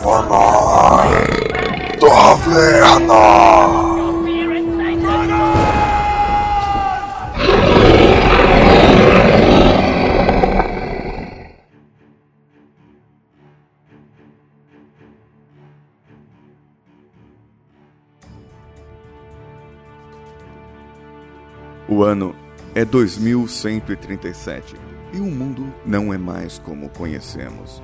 Caverna! Taverna! O ano é 2137 e o mundo não é mais como conhecemos.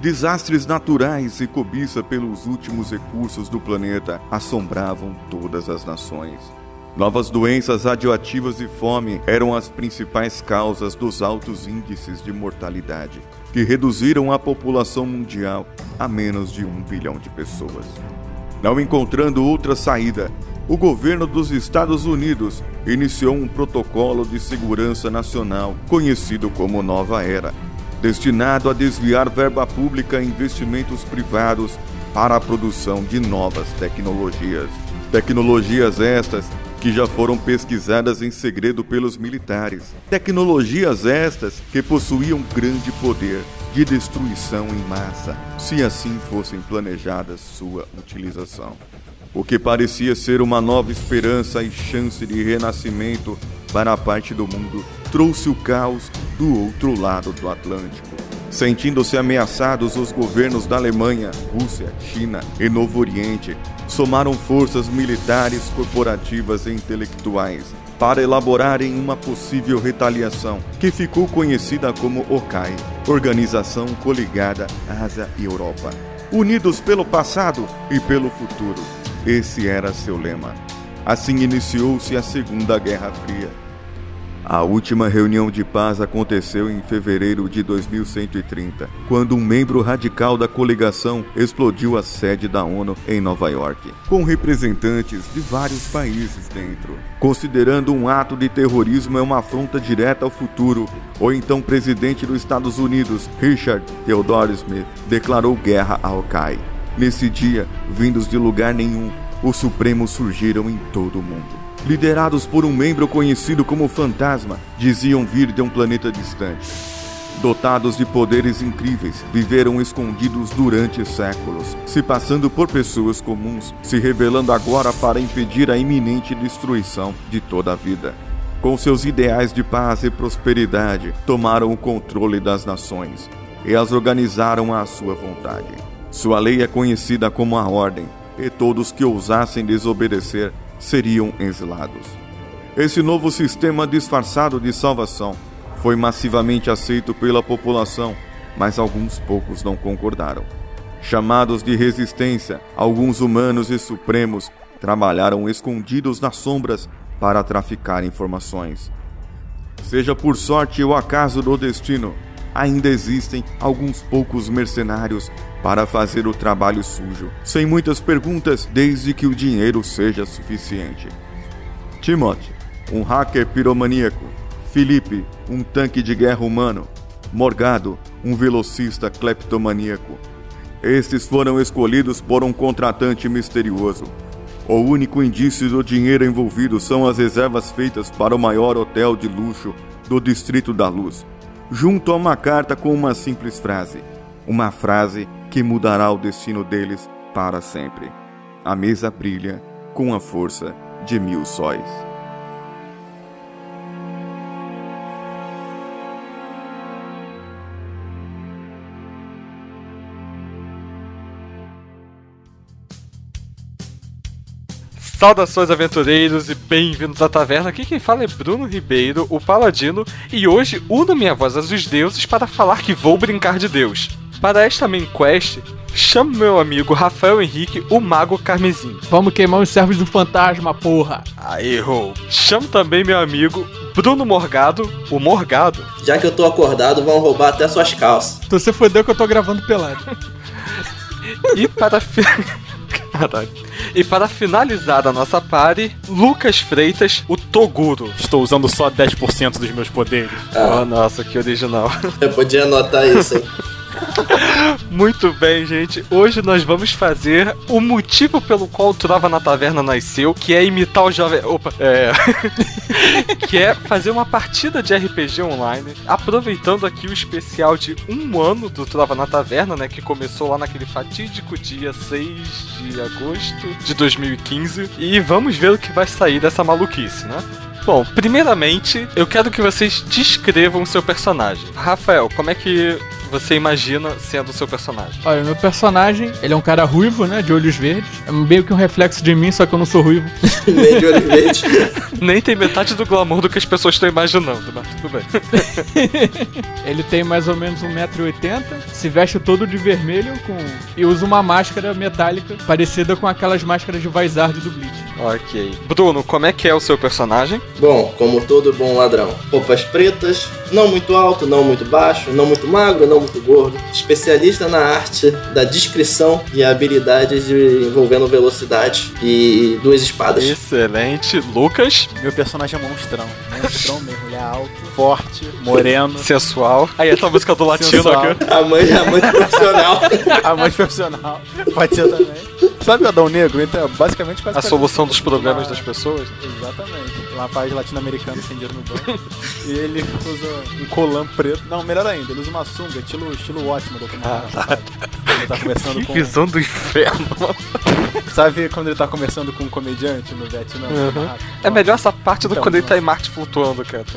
Desastres naturais e cobiça pelos últimos recursos do planeta assombravam todas as nações. Novas doenças radioativas e fome eram as principais causas dos altos índices de mortalidade, que reduziram a população mundial a menos de um bilhão de pessoas. Não encontrando outra saída, o governo dos Estados Unidos iniciou um protocolo de segurança nacional conhecido como Nova Era, destinado a desviar verba pública e investimentos privados para a produção de novas tecnologias. Tecnologias estas que já foram pesquisadas em segredo pelos militares. Tecnologias estas que possuíam grande poder de destruição em massa, se assim fossem planejadas sua utilização. O que parecia ser uma nova esperança e chance de renascimento para a parte do mundo trouxe o caos do outro lado do Atlântico. Sentindo-se ameaçados, os governos da Alemanha, Rússia, China e Novo Oriente somaram forças militares, corporativas e intelectuais para elaborarem uma possível retaliação, que ficou conhecida como OCAI Organização Coligada Ásia e Europa. Unidos pelo passado e pelo futuro, esse era seu lema. Assim iniciou-se a Segunda Guerra Fria. A última reunião de paz aconteceu em fevereiro de 2130, quando um membro radical da coligação explodiu a sede da ONU em Nova York, com representantes de vários países dentro. Considerando um ato de terrorismo é uma afronta direta ao futuro, o então presidente dos Estados Unidos, Richard Theodore Smith, declarou guerra ao CAI. Nesse dia, vindos de lugar nenhum, os Supremos surgiram em todo o mundo. Liderados por um membro conhecido como Fantasma, diziam vir de um planeta distante. Dotados de poderes incríveis, viveram escondidos durante séculos, se passando por pessoas comuns, se revelando agora para impedir a iminente destruição de toda a vida. Com seus ideais de paz e prosperidade, tomaram o controle das nações e as organizaram à sua vontade. Sua lei é conhecida como a Ordem, e todos que ousassem desobedecer seriam exilados. Esse novo sistema disfarçado de salvação foi massivamente aceito pela população, mas alguns poucos não concordaram. Chamados de resistência, alguns humanos e supremos trabalharam escondidos nas sombras para traficar informações. Seja por sorte ou acaso do destino, ainda existem alguns poucos mercenários para fazer o trabalho sujo, sem muitas perguntas, desde que o dinheiro seja suficiente. Timothy, um hacker piromaníaco. Felipe, um tanque de guerra humano. Morgado, um velocista cleptomaníaco. Estes foram escolhidos por um contratante misterioso. O único indício do dinheiro envolvido são as reservas feitas para o maior hotel de luxo do Distrito da Luz, junto a uma carta com uma simples frase. Uma frase que mudará o destino deles para sempre. A mesa brilha com a força de mil sóis. Saudações aventureiros e bem-vindos à taverna. Aqui quem fala é Bruno Ribeiro, o Paladino, e hoje uno minha voz aos deuses para falar que vou brincar de Deus. Para esta main quest, chamo meu amigo Rafael Henrique, o Mago Carmesim. Vamos queimar os servos do fantasma, porra. Aí, errou. Chamo também meu amigo Bruno Morgado, o Morgado. Já que eu tô acordado, vão roubar até suas calças. Tu se fodeu que eu tô gravando pelado. e para E para finalizar a nossa party, Lucas Freitas, o Toguro. Estou usando só 10% dos meus poderes. Ah. Oh, nossa, que original. Eu podia anotar isso, hein? Muito bem, gente. Hoje nós vamos fazer o motivo pelo qual o Trova na Taverna nasceu, que é imitar o jovem. Opa, é. que é fazer uma partida de RPG online, aproveitando aqui o especial de um ano do Trova na Taverna, né? Que começou lá naquele fatídico dia 6 de agosto de 2015. E vamos ver o que vai sair dessa maluquice, né? Bom, primeiramente, eu quero que vocês descrevam o seu personagem. Rafael, como é que você imagina sendo o seu personagem? Olha, meu personagem, ele é um cara ruivo, né? De olhos verdes. É meio que um reflexo de mim, só que eu não sou ruivo. Nem de olho verde. Nem tem metade do glamour do que as pessoas estão imaginando, mas tudo bem. ele tem mais ou menos 1,80m, se veste todo de vermelho com e usa uma máscara metálica parecida com aquelas máscaras de Vizard do Bleach. Ok. Bruno, como é que é o seu personagem? Bom, como todo bom ladrão. Roupas pretas, não muito alto, não muito baixo, não muito magro, não muito gordo. Especialista na arte da descrição e habilidades de- envolvendo velocidade e duas espadas. Excelente. Lucas, Meu personagem é monstrão. Monstrão mesmo. Ele é alto, forte, moreno. sensual. Aí essa música do latino Sensual. aqui. A mãe, a mãe profissional. Amante profissional. Pode ser também. Sabe o Adão Negro? Entra basicamente quase A solução dos problemas das pessoas. Exatamente. Um rapaz latino-americano sem dinheiro no banco. e ele usa um colã preto. Não, melhor ainda, ele usa uma sunga, estilo, estilo ótimo do Ah, Ele tá conversando Que com. visão do inferno. Sabe quando ele tá conversando com um comediante no Vietnã? Uhum. É melhor essa parte do Então, quando ele tá em. Marte flutuando, cara.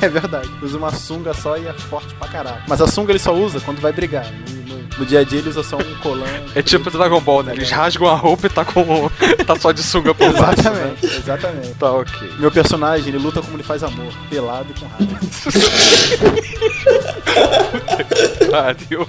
É verdade. Usa uma sunga só e é forte pra caralho. Mas a sunga ele só usa quando vai brigar. No, no- dia a dia ele usa só um colã. É tipo Dragon Ball, né? Eles rasgam a roupa e tá com. tá só de sunga por baixo. né? Exatamente, exatamente. Tá ok. Meu personagem, ele luta como ele faz amor, pelado e com raiva. Pariu.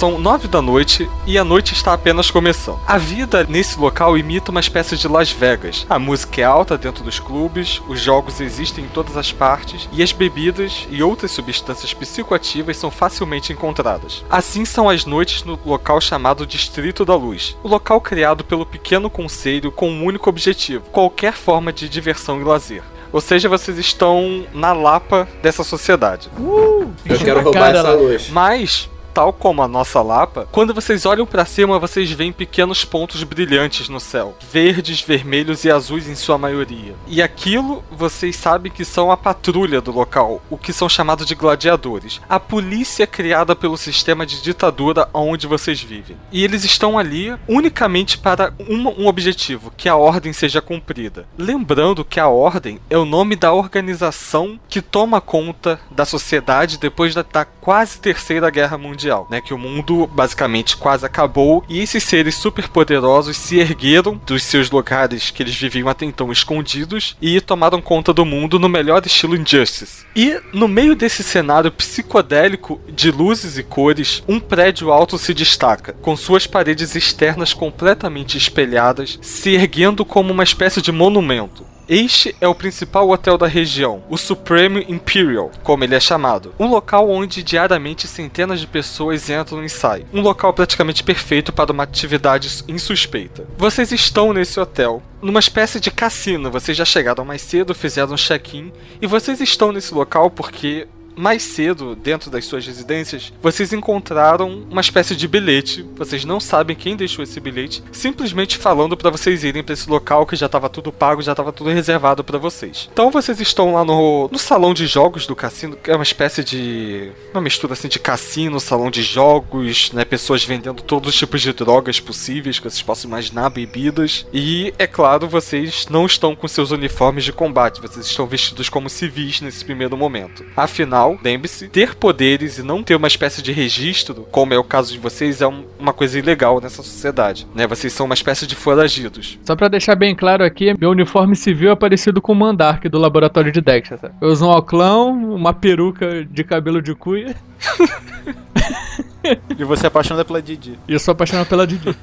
São nove da noite e a noite está apenas começando. A vida nesse local imita uma espécie de Las Vegas. A música é alta dentro dos clubes, os jogos existem em todas as partes e as bebidas e outras substâncias psicoativas são facilmente encontradas. Assim são as noites no local chamado Distrito da Luz, o local criado pelo pequeno conselho com um único objetivo: qualquer forma de diversão e lazer. Ou seja, vocês estão na lapa dessa sociedade. Eu quero roubar cara essa luz. Mas, tal como a nossa Lapa, quando vocês olham pra cima, vocês veem pequenos pontos brilhantes no céu, verdes, vermelhos e azuis em sua maioria. E aquilo vocês sabem que são a patrulha do local, o que são chamados de gladiadores, a polícia criada pelo sistema de ditadura onde vocês vivem. E eles estão ali unicamente para um, um objetivo, que a ordem seja cumprida. Lembrando que a ordem é o nome da organização que toma conta da sociedade depois da, da quase terceira guerra mundial, né? Que o mundo basicamente quase acabou e esses seres superpoderosos se ergueram dos seus lugares que eles viviam até então escondidos e tomaram conta do mundo no melhor estilo Injustice. E no meio desse cenário psicodélico de luzes e cores, um prédio alto se destaca, com suas paredes externas completamente espelhadas, se erguendo como uma espécie de monumento. Este é o principal hotel da região, o Supreme Imperial, como ele é chamado. Um local onde diariamente centenas de pessoas entram e saem. Um local praticamente perfeito para uma atividade insuspeita. Vocês estão nesse hotel, numa espécie de cassino. Vocês já chegaram mais cedo, fizeram um check-in, e vocês estão nesse local porque mais cedo, dentro das suas residências, vocês encontraram uma espécie de bilhete. Vocês não sabem quem deixou esse bilhete, simplesmente falando para vocês irem para esse local que já estava tudo pago, já estava tudo reservado para vocês. Então vocês estão lá no, no salão de jogos do cassino, que é uma espécie de uma mistura assim de cassino, salão de jogos, né, pessoas vendendo todos os tipos de drogas possíveis que vocês possam imaginar, bebidas. E é claro, vocês não estão com seus uniformes de combate, vocês estão vestidos como civis nesse primeiro momento. Afinal, Afinal, lembre-se, ter poderes e não ter uma espécie de registro, como é o caso de vocês, é um- uma coisa ilegal nessa sociedade. Né? Vocês são uma espécie de foragidos. Só pra deixar bem claro aqui, meu uniforme civil é parecido com o Mandark do laboratório de Dexter. sabe? Eu uso um oclão, uma peruca de cabelo de cuia E você é apaixonada pela Didi. e eu sou apaixonado pela Didi.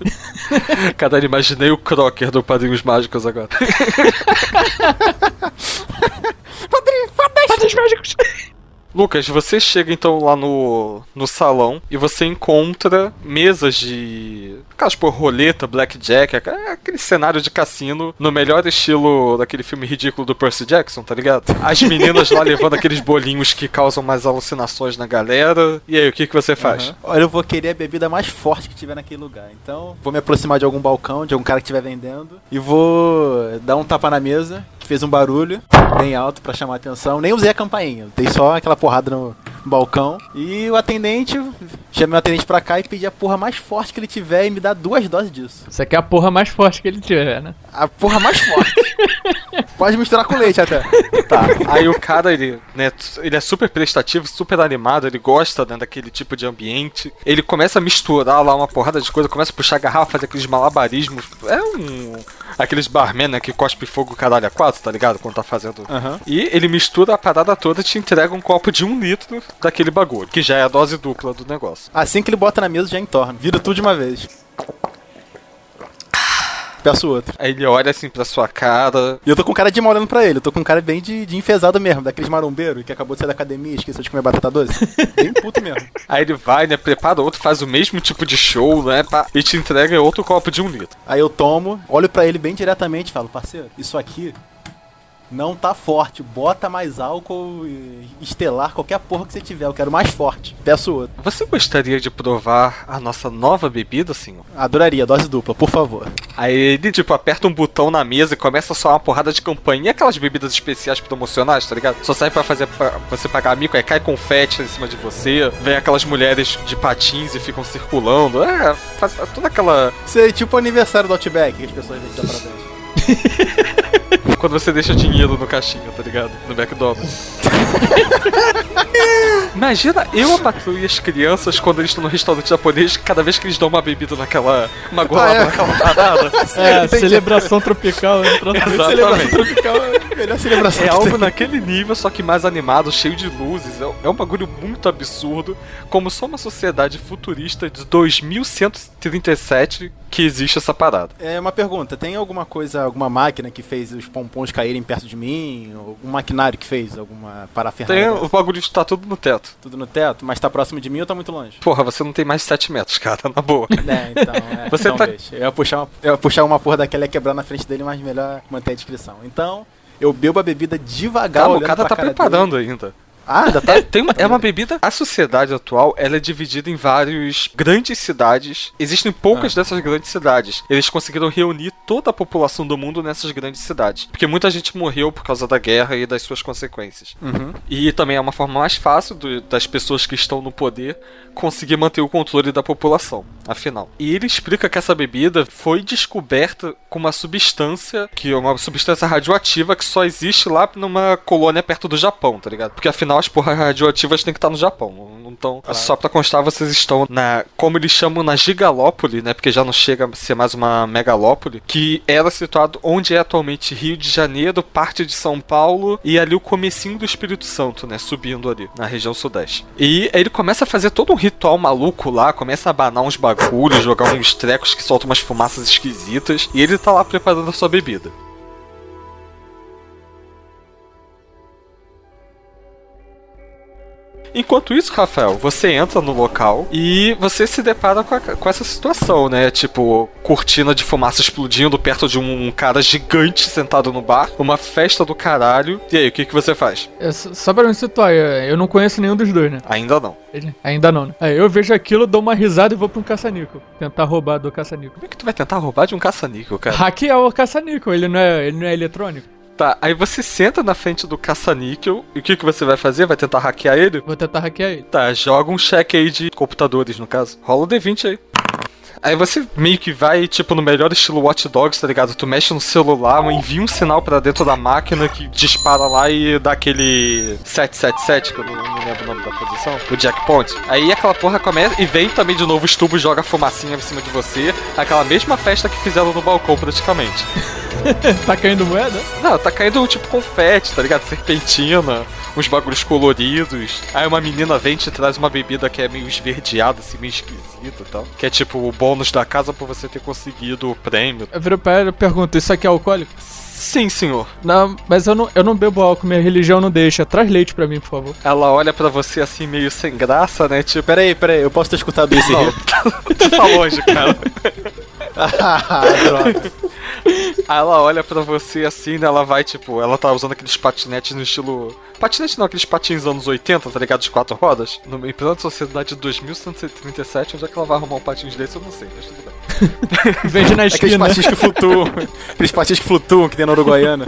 Cara, imaginei o Crocker do Padrinhos Mágicos agora. Padres mágicos! Lucas, você chega então lá no, no salão e você encontra mesas de. Aquelas por roleta, blackjack, aca- aquele cenário de cassino no melhor estilo daquele filme ridículo do Percy Jackson, tá ligado? As meninas lá levando aqueles bolinhos que causam mais alucinações na galera. E aí, o que, que você faz? Aham. Olha, eu vou querer a bebida mais forte que tiver naquele lugar. Então, vou me aproximar de algum balcão, de algum cara que estiver vendendo. E vou dar um tapa na mesa, fez um barulho bem alto pra chamar a atenção. Nem usei a campainha, dei só aquela porrada no balcão. E o atendente, chamei o atendente pra cá e pedi a porra mais forte que ele tiver e me dá duas doses disso. Você quer a porra mais forte que ele tiver, né? A porra mais forte. Pode misturar com leite até. Tá, aí o cara, ele, né, ele é super prestativo, super animado, ele gosta né, daquele tipo de ambiente. Ele começa a misturar lá uma porrada de coisa, começa a puxar garrafa, fazer aqueles malabarismos. É um. Aqueles barman né, que cospe fogo caralho a quatro, tá ligado? Quando tá fazendo. Aham. E ele mistura a parada toda e te entrega um copo de um litro daquele bagulho, que já é a dose dupla do negócio. Assim que ele bota na mesa, já entorna. Vira tudo de uma vez. Peço outro. Aí ele olha assim pra sua cara. E eu tô com cara de mal olhando pra ele. Eu tô com cara bem de, de enfesado mesmo, daqueles marombeiros que acabou de sair da academia e esqueceu de comer batata doce. bem puto mesmo. Aí ele vai, né? Prepara outro, faz o mesmo tipo de show, né? pá, e te entrega outro copo de um litro. Aí eu tomo, olho pra ele bem diretamente e falo, parceiro, isso aqui não tá forte. Bota mais álcool, estelar, qualquer porra que você tiver. Eu quero mais forte. Peço outro. Você gostaria de provar a nossa nova bebida, senhor? Adoraria, dose dupla, por favor. Aí ele, tipo, aperta um botão na mesa e começa a soar uma porrada de campanha. E aquelas bebidas especiais promocionais, tá ligado? Só sai pra fazer pra você pagar mico, aí cai confete em cima de você. Vem aquelas mulheres de patins e ficam circulando. É, faz toda aquela. Sei, tipo o aniversário do Outback, que as pessoas vêm dar parabéns. Quando você deixa dinheiro no caixinha, tá ligado? No McDonald's. Imagina eu, a patrulha e as crianças quando eles estão no restaurante japonês, cada vez que eles dão uma bebida naquela. uma golada Ah, é. naquela parada. É, Entendi. celebração tropical. né? Exatamente. Celebração tropical, é a melhor celebração É algo naquele nível, só que mais animado, cheio de luzes. É- É um bagulho muito absurdo. Como só uma sociedade futurista de 2137 que existe essa parada. É uma pergunta, tem alguma coisa, alguma máquina que fez os pompons caírem perto de mim? Algum maquinário que fez? Alguma Tem, parafernália? o bagulho está tudo no teto. Tudo no teto? Mas tá próximo de mim ou tá muito longe? Porra, você não tem mais de 7 metros, cara, na boa. É, então, é. Você então tá- deixa. Eu ia, puxar uma, eu ia puxar uma porra daquela e quebrar na frente dele, mas melhor manter a descrição. Então, eu bebo a bebida devagar, Calma, o cara tá preparando ainda. Ah, ainda tá? É, tem uma, é uma bebida. A sociedade atual ela é dividida em várias grandes cidades. Existem poucas dessas grandes cidades. Eles conseguiram reunir toda a população do mundo nessas grandes cidades. Porque muita gente morreu por causa da guerra e das suas consequências. Uhum. E também é uma forma mais fácil do- das pessoas que estão no poder conseguir manter o controle da população, afinal. E ele explica que essa bebida foi descoberta com uma substância, que é uma substância radioativa que só existe lá numa colônia perto do Japão, tá ligado? Porque afinal as porras radioativas têm que estar no Japão. Então, só pra constar, vocês estão na, como eles chamam, na Gigalópole, né? Porque já não chega a ser mais uma megalópole, que era situado onde é atualmente Rio de Janeiro, parte de São Paulo e ali o comecinho do Espírito Santo, né? Subindo ali, na região sudeste. E aí ele começa a fazer todo um ritual maluco lá, começa a abanar uns bagulhos, jogar uns trecos que soltam umas fumaças esquisitas, e ele tá lá preparando a sua bebida. Enquanto isso, Rafael, você entra no local e você se depara com, a- com essa situação, né? Tipo, cortina de fumaça explodindo perto de um cara gigante sentado no bar, uma festa do caralho. E aí, o que, que você faz? É, só pra me situar, eu eu não conheço nenhum dos dois, né? Ainda não. Ainda não, né? Aí eu vejo aquilo, dou uma risada e vou pra um caça-níquel. Tentar roubar do caça-níquel. Como é que tu vai tentar roubar de um caça-níquel, cara? Hackear o caça-níquel, ele não é, ele não é eletrônico. Tá, aí você senta na frente do caça-níquel e o que, que você vai fazer? Vai tentar hackear ele? Vou tentar hackear ele. Tá, joga um cheque aí de computadores, no caso. Rola o D20 aí. Aí você meio que vai, tipo, no melhor estilo Watch Dogs, tá ligado? Tu mexe no celular, envia um sinal pra dentro da máquina que dispara lá e dá aquele 777, que eu não, não lembro o nome da posição, o jackpoint. Aí aquela porra começa e vem também de novo os tubos, joga fumacinha em cima de você. Aquela mesma festa que fizeram no balcão, praticamente. tá caindo moeda? Não, tá caindo tipo confete, tá ligado? Serpentina, uns bagulhos coloridos. Aí uma menina vem e te traz uma bebida que é meio esverdeada, assim, meio esquisita e tal. Que é tipo o bônus da casa por você ter conseguido o prêmio. Eu viro pra ela e pergunto, isso aqui é alcoólico? Sim, senhor. Não, mas eu não, eu não bebo álcool, minha religião não deixa. Traz leite pra mim, por favor. Ela olha pra você assim, meio sem graça, né? Tipo, Pera aí, pera aí, eu posso ter escutado isso não, tu tá longe, cara. Ah, droga. Aí ela olha pra você assim, né? Ela vai, tipo, ela tá usando aqueles patinetes no estilo. Patinete não, aqueles patins anos 80, tá ligado? De quatro rodas. No em plena sociedade de 2137, onde é que ela vai arrumar um patins desse, eu não sei, mas tudo bem. Vende na Aqueles esquina. patins que flutuam. Aqueles patins que flutuam que tem na Uruguaiana.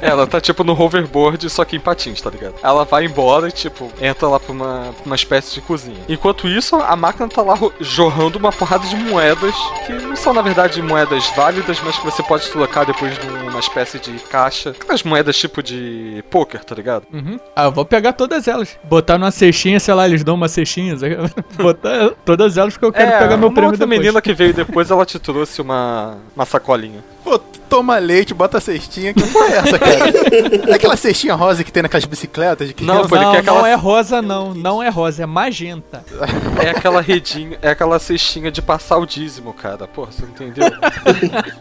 Ela tá tipo no hoverboard, só que em patins, tá ligado? Ela vai embora e, tipo, entra lá pra uma, pra uma espécie de cozinha. Enquanto isso, a máquina tá lá jorrando uma porrada de moedas, que não são, na verdade, moedas válidas, mas que você pode trocar depois numa espécie de caixa. Aquelas moedas tipo de poker, tá ligado? Uhum. Ah, eu vou pegar todas elas. Botar numa cestinha, sei lá, eles dão uma cestinha. Botar todas elas porque eu quero pegar meu É, uma prêmio outra depois. menina que veio depois, ela te trouxe uma, uma sacolinha. Pô, toma leite, bota a cestinha. Que porra é essa, cara? É aquela cestinha rosa que tem naquelas bicicletas de? Não, Não, quer aquela- não é rosa não, não é rosa, é magenta. É aquela redinha, é aquela cestinha de passar o dízimo, cara. Porra, você não entendeu?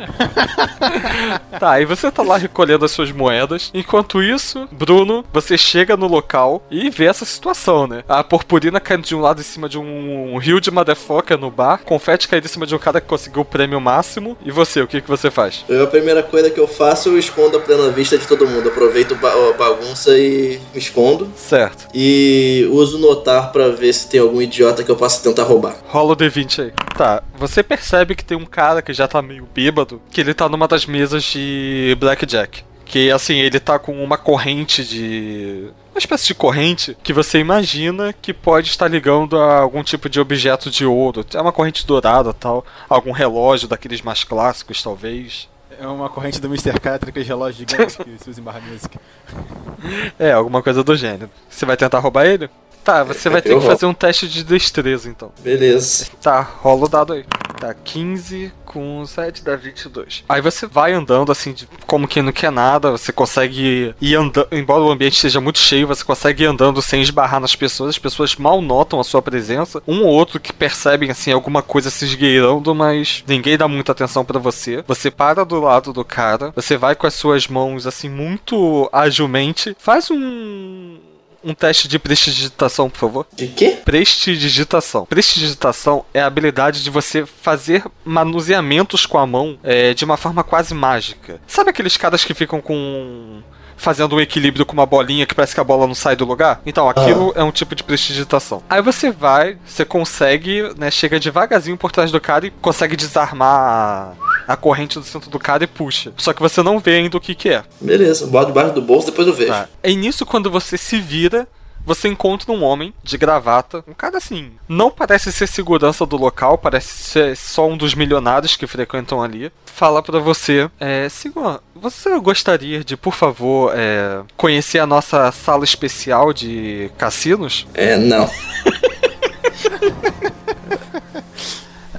tá, aí você tá lá recolhendo as suas moedas. Enquanto isso, Bruno, você chega no local e vê essa situação, né? A purpurina caindo de um lado em cima de um rio de motherfucker no bar, confete caindo em cima de um cara que conseguiu o prêmio máximo. E você, o que, que você faz? Eu, a primeira coisa que eu faço, eu escondo a plena vista de todo mundo. Aproveito ba- a bagunça e me escondo. Certo. E uso notar pra ver se tem algum idiota que eu possa tentar roubar. Rola o D20 aí. Tá, você percebe que tem um cara que já tá meio bêbado, que ele tá numa das mesas de Blackjack. Que assim, ele tá com uma corrente de. Uma espécie de corrente que você imagina que pode estar ligando a algum tipo de objeto de ouro. É uma corrente dourada tal. Algum relógio daqueles mais clássicos, talvez. É uma corrente do Mr. Catra, aqueles relógios gigantes que se usa em barra music. É, alguma coisa do gênero. Você vai tentar roubar ele? Tá, você vai ter Eu que fazer um teste de destreza então. Beleza. Tá, rola o dado aí. Tá, 15 com 7 dá 22. Aí você vai andando assim, de- como quem não quer nada, você consegue ir andando, embora o ambiente esteja muito cheio, você consegue ir andando sem esbarrar nas pessoas, as pessoas mal notam a sua presença. Um ou outro que percebem assim alguma coisa se esgueirando, mas ninguém dá muita atenção pra você. Você para do lado do cara, você vai com as suas mãos assim muito agilmente, faz um um teste de prestidigitação, por favor. De quê? Prestidigitação. Prestidigitação é a habilidade de você fazer manuseamentos com a mão é, de uma forma quase mágica. Sabe aqueles caras que ficam com. Fazendo um equilíbrio com uma bolinha que parece que a bola não sai do lugar? Então, aquilo é um tipo de prestidigitação. Aí você vai, você consegue, né? Chega devagarzinho por trás do cara e consegue desarmar a, corrente do centro do cara e puxa. Só que você não vê ainda o que, que é. Beleza, boto debaixo do bolso, depois eu vejo. Tá. É nisso quando você se vira, você encontra um homem de gravata, um cara assim, não parece ser segurança do local, parece ser só um dos milionários que frequentam ali. Fala pra você, é, senhor, você gostaria de, por favor, é, conhecer a nossa sala especial de cassinos? É, não.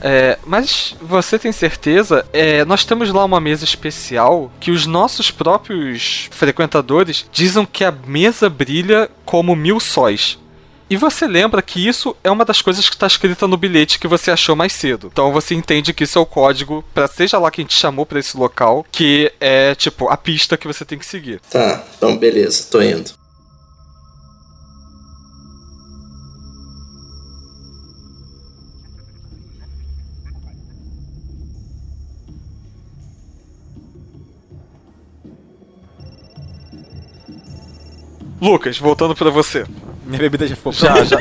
É, mas você tem certeza? É, nós temos lá uma mesa especial que os nossos próprios frequentadores dizem que a mesa brilha como mil sóis. E você lembra que isso é uma das coisas que está escrita no bilhete que você achou mais cedo. Então você entende que isso é o código para seja lá quem te chamou para esse local, que é tipo a pista que você tem que seguir. Tá, então beleza, tô indo. Lucas, voltando para você. Minha bebida já ficou Já, pronta. já.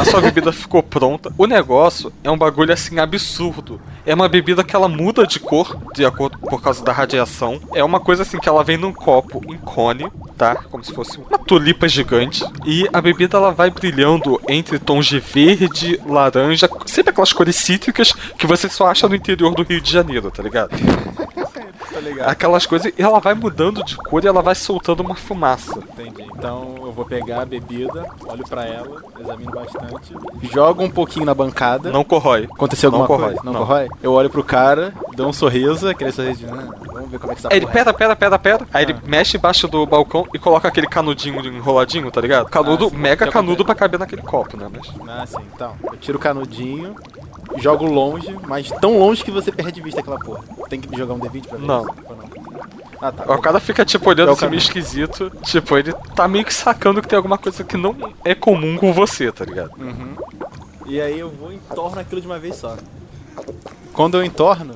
A sua bebida ficou pronta. O negócio é um bagulho assim absurdo. É uma bebida que ela muda de cor de acordo por causa da radiação. É uma coisa assim que ela vem num copo em cone, tá? Como se fosse uma tulipa gigante. E a bebida ela vai brilhando entre tons de verde, laranja, sempre aquelas cores cítricas que você só acha no interior do Rio de Janeiro, tá ligado? Tá? Aquelas coisas, e ela vai mudando de cor e ela vai soltando uma fumaça. Entendi. Então eu vou pegar a bebida, olho pra ela, examino bastante, jogo um pouquinho na bancada. Não corrói. Aconteceu Não alguma corrói, coisa? Não, não. corrói? Eu olho pro cara, dou um sorriso, aquele sorriso de. "Ah, vamos ver como é que Aí ele, porra é." pera, pera, pera, pera. Aí ele Ah. mexe embaixo do balcão e coloca aquele canudinho enroladinho, tá ligado? Canudo, Ah, sim. mega canudo pra caber naquele copo, né? Mas... Ah, sim, então. Eu tiro o canudinho, jogo longe, mas tão longe que você perde de vista aquela porra. Tem que jogar um D20 pra ver Não. isso? Ou não? Ah, tá. O cara fica, tipo, olhando É assim meio canudo. esquisito. Tipo, ele tá meio que sacando que tem alguma coisa que não é comum com você, tá ligado? Uhum. E aí eu vou e entorno aquilo de uma vez só. Quando eu entorno,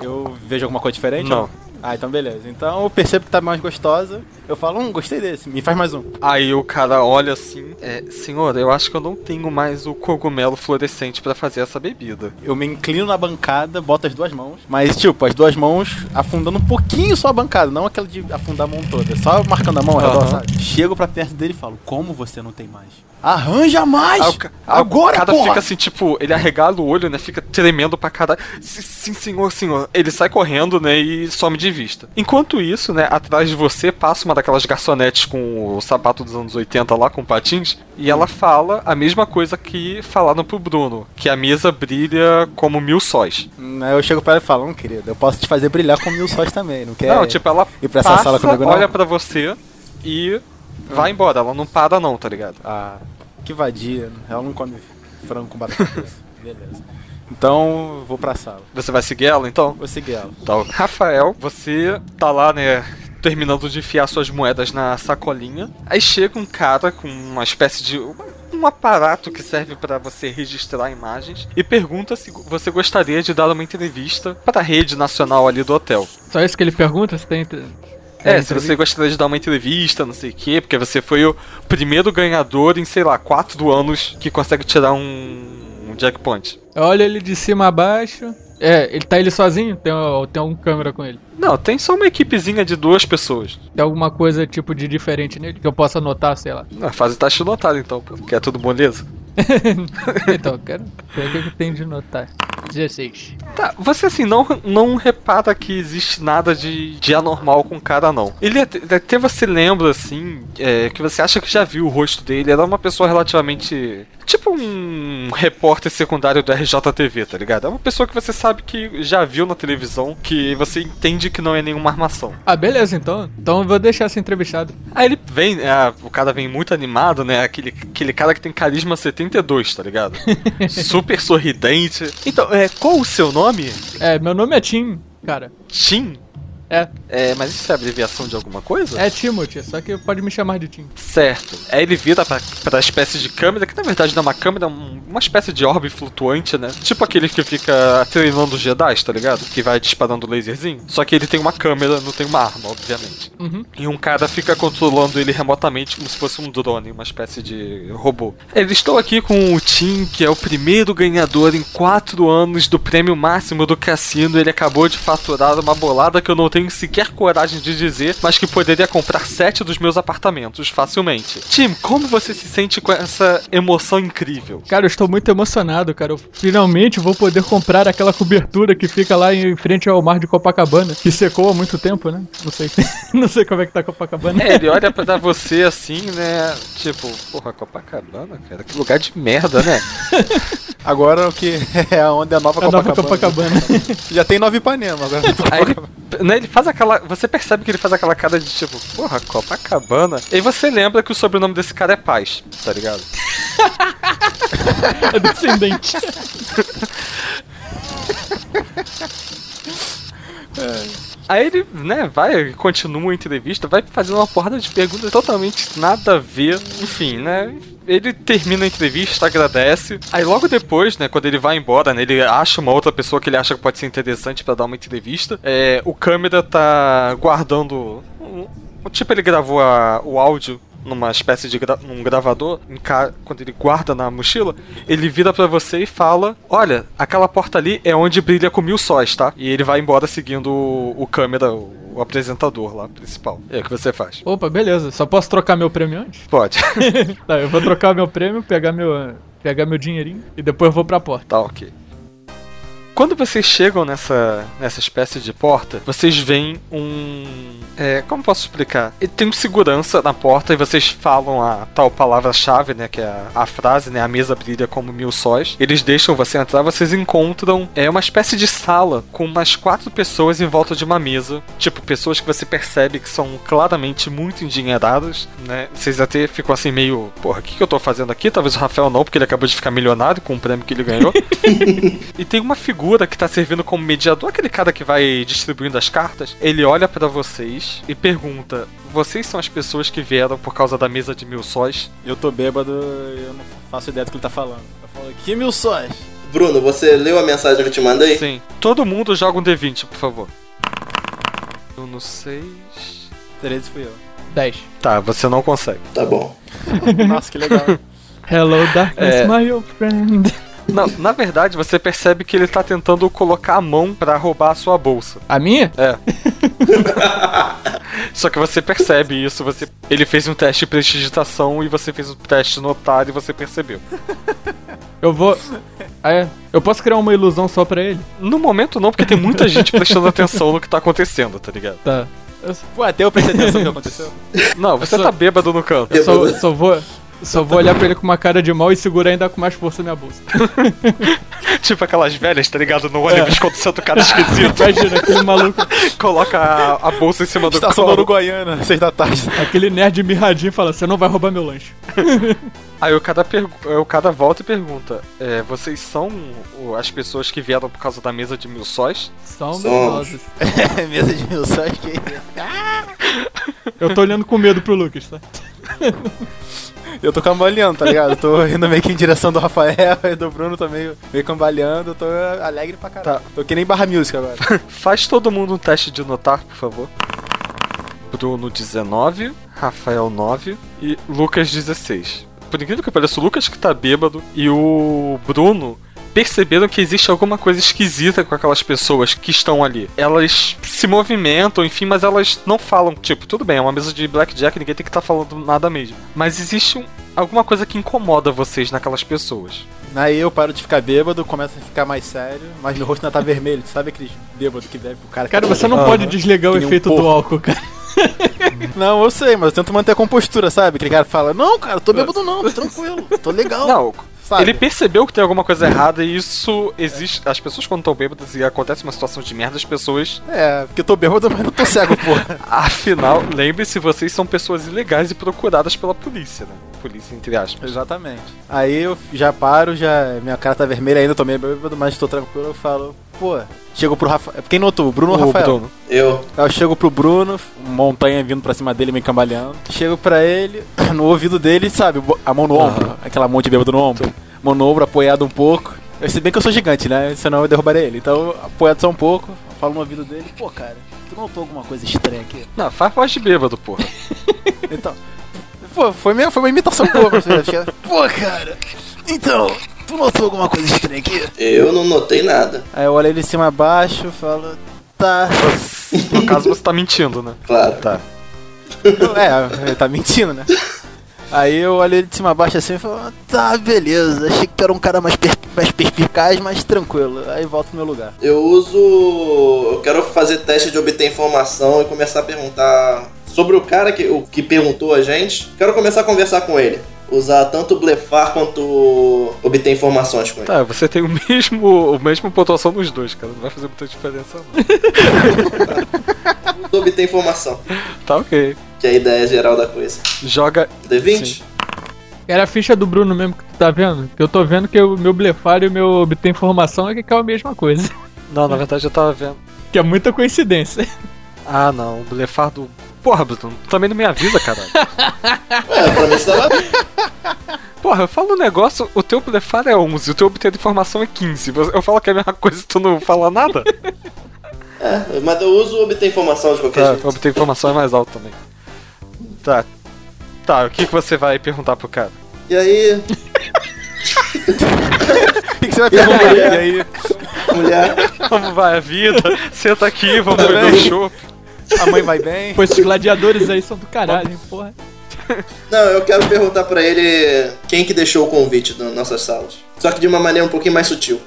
eu vejo alguma coisa diferente? Não. Ah, então beleza. Então eu percebo que tá mais gostosa. Eu falo, hum, gostei desse, me faz mais um. Aí o cara olha assim, é, senhor, eu acho que eu não tenho mais o cogumelo fluorescente pra fazer essa bebida. Eu me inclino na bancada, boto as duas mãos. Mas, tipo, as duas mãos afundando um pouquinho só a bancada, não aquela de afundar a mão toda. Só marcando a mão ao redor, sabe? Chego pra perto dele e falo, como você não tem mais? Arranja mais! O ca- Agora, o cara porra! fica assim, tipo, ele arregala o olho, né? Fica tremendo pra caralho. Sim, sim, senhor, senhor. Ele sai correndo, né? E some de vista. Enquanto isso, né? Atrás de você passa uma daquelas garçonetes com o sapato dos anos 80 lá, com patins. E ela fala a mesma coisa que falaram pro Bruno: que a mesa brilha como mil sóis. Hum, eu chego pra ela e falo, hum, querido, eu posso te fazer brilhar com mil sóis também, não quer? Não, tipo, ela ir pra essa passa, sala comigo, não? olha pra você e vai embora. Ela não para, não, tá ligado? Ah, que vadia. Ela não come frango com batata. Beleza. Então, vou pra sala. Você vai seguir ela então? Vou seguir ela. Então, Rafael, você tá lá, né? Terminando de enfiar suas moedas na sacolinha. Aí chega um cara com uma espécie de. Um aparato que serve pra você registrar imagens e pergunta se você gostaria de dar uma entrevista para a rede nacional ali do hotel. Só isso que ele pergunta, se tem. É, tem se você gostaria de dar uma entrevista, não sei o quê, porque você foi o primeiro ganhador em, sei lá, quatro anos que consegue tirar um, um jackpot. Olha ele de cima a baixo. É, ele tá ele sozinho? Tem, tem algum câmera com ele? Não, tem só uma equipezinha de duas pessoas. Tem alguma coisa tipo de diferente nele que eu possa notar, sei lá. Ah, faz o teste notado então, porque é tudo moleza. então, quero ver o que, que tem de notar. 16. Tá, você assim, não, não repara que existe nada de, de anormal com o cara, não. Ele até, até você lembra, assim, é, que você acha que já viu o rosto dele. Era uma pessoa relativamente. Tipo um repórter secundário do RJTV, tá ligado? É uma pessoa que você sabe que já viu na televisão, que você entende que não é nenhuma armação. Ah, beleza, então. Então eu vou deixar ser entrevistado. Aí ele vem, é, o cara vem muito animado, né? Aquele, aquele cara que tem carisma 72, tá ligado? Super sorridente. Então, é, qual o seu nome? É, meu nome é Tim, cara. Tim? É, É, mas isso é abreviação de alguma coisa? é Timothy, só que pode me chamar de Tim. Certo. Aí ele vira pra, pra espécie de câmera, que na verdade não é uma câmera, é um- uma espécie de orbe flutuante, né? Tipo aquele que fica treinando os Jedi, tá ligado? Que vai disparando laserzinho. Só que ele tem uma câmera, não tem uma arma, obviamente. Uhum. E um cara fica controlando ele remotamente como se fosse um drone, uma espécie de robô. Eles estão aqui com o Tim, que é o primeiro ganhador em quatro anos do prêmio máximo do cassino. Ele acabou de faturar uma bolada que eu não tenho sequer coragem de dizer, mas que poderia comprar sete dos meus apartamentos facilmente. Tim, como você se sente com essa emoção incrível? Cara, eu estou muito emocionado, cara. Eu finalmente vou poder comprar aquela cobertura que fica lá em frente ao mar de Copacabana, que secou há muito tempo, né? Não sei, não sei como é que tá Copacabana. É, ele olha pra você assim, né? Tipo, porra, Copacabana, cara, que lugar de merda, né? Agora o que é onde é a nova A nova Copacabana. Copacabana. Já tem Nova Ipanema, agora Aí né, ele faz aquela. Você percebe que ele faz aquela cara de tipo, porra, Copacabana. E você lembra que o sobrenome desse cara é Paz, tá ligado? é descendente. Aí ele, né, vai, continua a entrevista, vai fazendo uma porrada de perguntas totalmente nada a ver. Enfim, né? Ele termina a entrevista, agradece. Aí logo depois, né, quando ele vai embora, né, ele acha uma outra pessoa que ele acha que pode ser interessante pra dar uma entrevista. É, o câmera tá guardando. Tipo, ele gravou a- o áudio numa espécie de gra um gravador, quando ele guarda na mochila, ele vira pra você e fala: Olha, aquela porta ali é onde brilha com mil sóis, tá? E ele vai embora seguindo o, o câmera, o, o apresentador lá, principal. É o que você faz. Opa, beleza. Só posso trocar meu prêmio antes? Pode. Tá, eu vou trocar meu prêmio, pegar meu, pegar meu dinheirinho e depois eu vou pra porta. Tá, ok. Quando vocês chegam nessa, nessa espécie de porta, vocês veem um. É, como posso explicar? Tem um segurança na porta e vocês falam a tal palavra-chave, né? Que é a, a frase, né? A mesa brilha como mil sóis. Eles deixam você entrar, vocês encontram é uma espécie de sala com umas quatro pessoas em volta de uma mesa. Tipo, pessoas que você percebe que são claramente muito endinheiradas, né? Vocês até ficam assim meio, porra, o que, que eu tô fazendo aqui? Talvez o Rafael não, porque ele acabou de ficar milionário com o prêmio que ele ganhou. E tem uma figura que tá servindo como mediador, aquele cara que vai distribuindo as cartas. Ele olha pra vocês e pergunta: Vocês são as pessoas que vieram por causa da mesa de mil sóis? Eu tô bêbado e eu não faço ideia do que ele tá falando. Eu falo, que mil sóis? Bruno, você leu a mensagem que eu te mandei? Sim. Todo mundo joga um D20, por favor. Eu não sei. 13 fui eu. 10. Tá, você não consegue. Tá bom. Nossa, que legal. Hello, darkness, É. my old friend. Não, na verdade, você percebe que ele tá tentando colocar a mão pra roubar a sua bolsa. A minha? É. Só que você percebe isso, você ele fez um teste de prestidigitação e você fez um teste no otário e você percebeu. Eu vou. Ah, é? Eu posso criar uma ilusão só pra ele? No momento não, porque tem muita gente prestando atenção no que tá acontecendo, tá ligado? Tá. Eu, Pô, até eu prestei atenção no que aconteceu. Não, você só- tá bêbado no canto. eu só, só vou. Só vou olhar pra ele com uma cara de mal e segurar ainda com mais força minha bolsa. Tipo aquelas velhas, tá ligado? No ônibus quando senta o cara esquisito. Imagina, aquele maluco, Coloca a, a bolsa em cima do Estação colo. Uruguaiana, 6 da tarde. aquele nerd mirradinho fala: Você não vai roubar meu lanche. Aí o cara, pergu- o cara volta e pergunta: é, Vocês são as pessoas que vieram por causa da mesa de mil sóis? São Somos. medrosos. Mesa de mil sóis que. Eu tô olhando com medo pro Lucas, tá? Eu tô cambaleando, tá ligado? Eu tô indo meio que em direção do Rafael e do Bruno tô meio, meio cambaleando. Eu tô alegre pra caralho. Tá. Tô que nem barra music agora. Faz todo mundo um teste de notar, por favor. Bruno 19, Rafael 9 e Lucas 16. Por incrível que pareça, o Lucas que tá bêbado e o Bruno perceberam que existe alguma coisa esquisita com aquelas pessoas que estão ali. Elas se movimentam, enfim, mas elas não falam. Tipo, tudo bem, é uma mesa de blackjack, ninguém tem que estar falando nada mesmo. Mas existe um- alguma coisa que incomoda vocês naquelas pessoas. Aí eu paro de ficar bêbado, começo a ficar mais sério, mas meu rosto ainda tá vermelho. Tu sabe aquele bêbado que bebe pro cara Cara, tá você não pode desligar o nem um efeito do álcool, cara. Não, eu sei, mas eu tento manter a compostura, sabe? Aquele cara fala, não, cara, tô bêbado não, tô tranquilo, tô legal. Não, sabe? Ele percebeu que tem alguma coisa errada e isso existe. As pessoas quando estão bêbadas e acontece uma situação de merda, as pessoas. É, porque eu tô bêbado, mas não tô cego, porra. Afinal, lembre-se, vocês são pessoas ilegais e procuradas pela polícia, né? Polícia, entre aspas. Exatamente. Aí eu já paro, já. Minha cara tá vermelha ainda, tô meio bêbado, mas tô tranquilo, eu falo, pô. Chego pro Rafael. Quem notou? Bruno ou Rafael? Bruno. Eu. Aí eu chego pro Bruno, montanha vindo pra cima dele, me cambaleando. Chego pra ele, no ouvido dele, sabe, a mão no ombro, aquela mão de bêbado no ombro. Mão no ombro, apoiado um pouco. Eu sei bem que eu sou gigante, né? Senão eu derrubaria ele. Então, apoiado só um pouco, falo no ouvido dele, pô, cara, tu notou alguma coisa estranha aqui? Não, faz voz de bêbado, porra. Então. Pô, foi, minha, foi uma imitação boa, você acha? Pô, cara, então, tu notou alguma coisa estranha aqui? Eu não notei nada. Aí eu olho ele de cima a baixo, falo, tá. No caso, você tá mentindo, né? Claro. Tá. É, ele tá mentindo, né? Aí eu olhei ele de cima a baixo assim e falei, tá, beleza, achei que tu era um cara mais, per mais perspicaz, mas tranquilo. Aí volto pro meu lugar. Eu uso. Eu quero fazer teste de obter informação e começar a perguntar sobre o cara que, o, que perguntou a gente. Quero começar a conversar com ele. Usar tanto blefar quanto obter informações com ele. Tá, você tem o mesmo, o mesmo pontuação nos dois, cara. Não vai fazer muita diferença, não. Uso obter informação, Tá ok. que é a ideia geral da coisa. Joga. D20? Sim. Era a ficha do Bruno mesmo que tu tá vendo? Que eu tô vendo que o meu blefar e o meu obter informação é que é a mesma coisa. Não, na verdade eu tava vendo. Que é muita coincidência. Ah, não. O blefar do. Porra, Bruno, tu também não me avisa, caralho. É, pra mim você tava bem. Porra, eu falo um negócio, o teu blefar é 11, o teu obter de informação é 15. Eu falo que é a mesma coisa e tu não fala nada? É, mas eu uso obter informação de qualquer Tá, jeito. obter informação é mais alto também. Tá. Tá, o que, que você vai perguntar pro cara? E aí, O que, que você vai perguntar? E aí, mulher, Como vai a vida? Senta aqui, vamos Tudo beber um chopp. A mãe vai bem? Pô, esses gladiadores aí são do caralho, hein, porra. Não, eu quero perguntar pra ele quem que deixou o convite nas nossas salas. Só que de uma maneira um pouquinho mais sutil.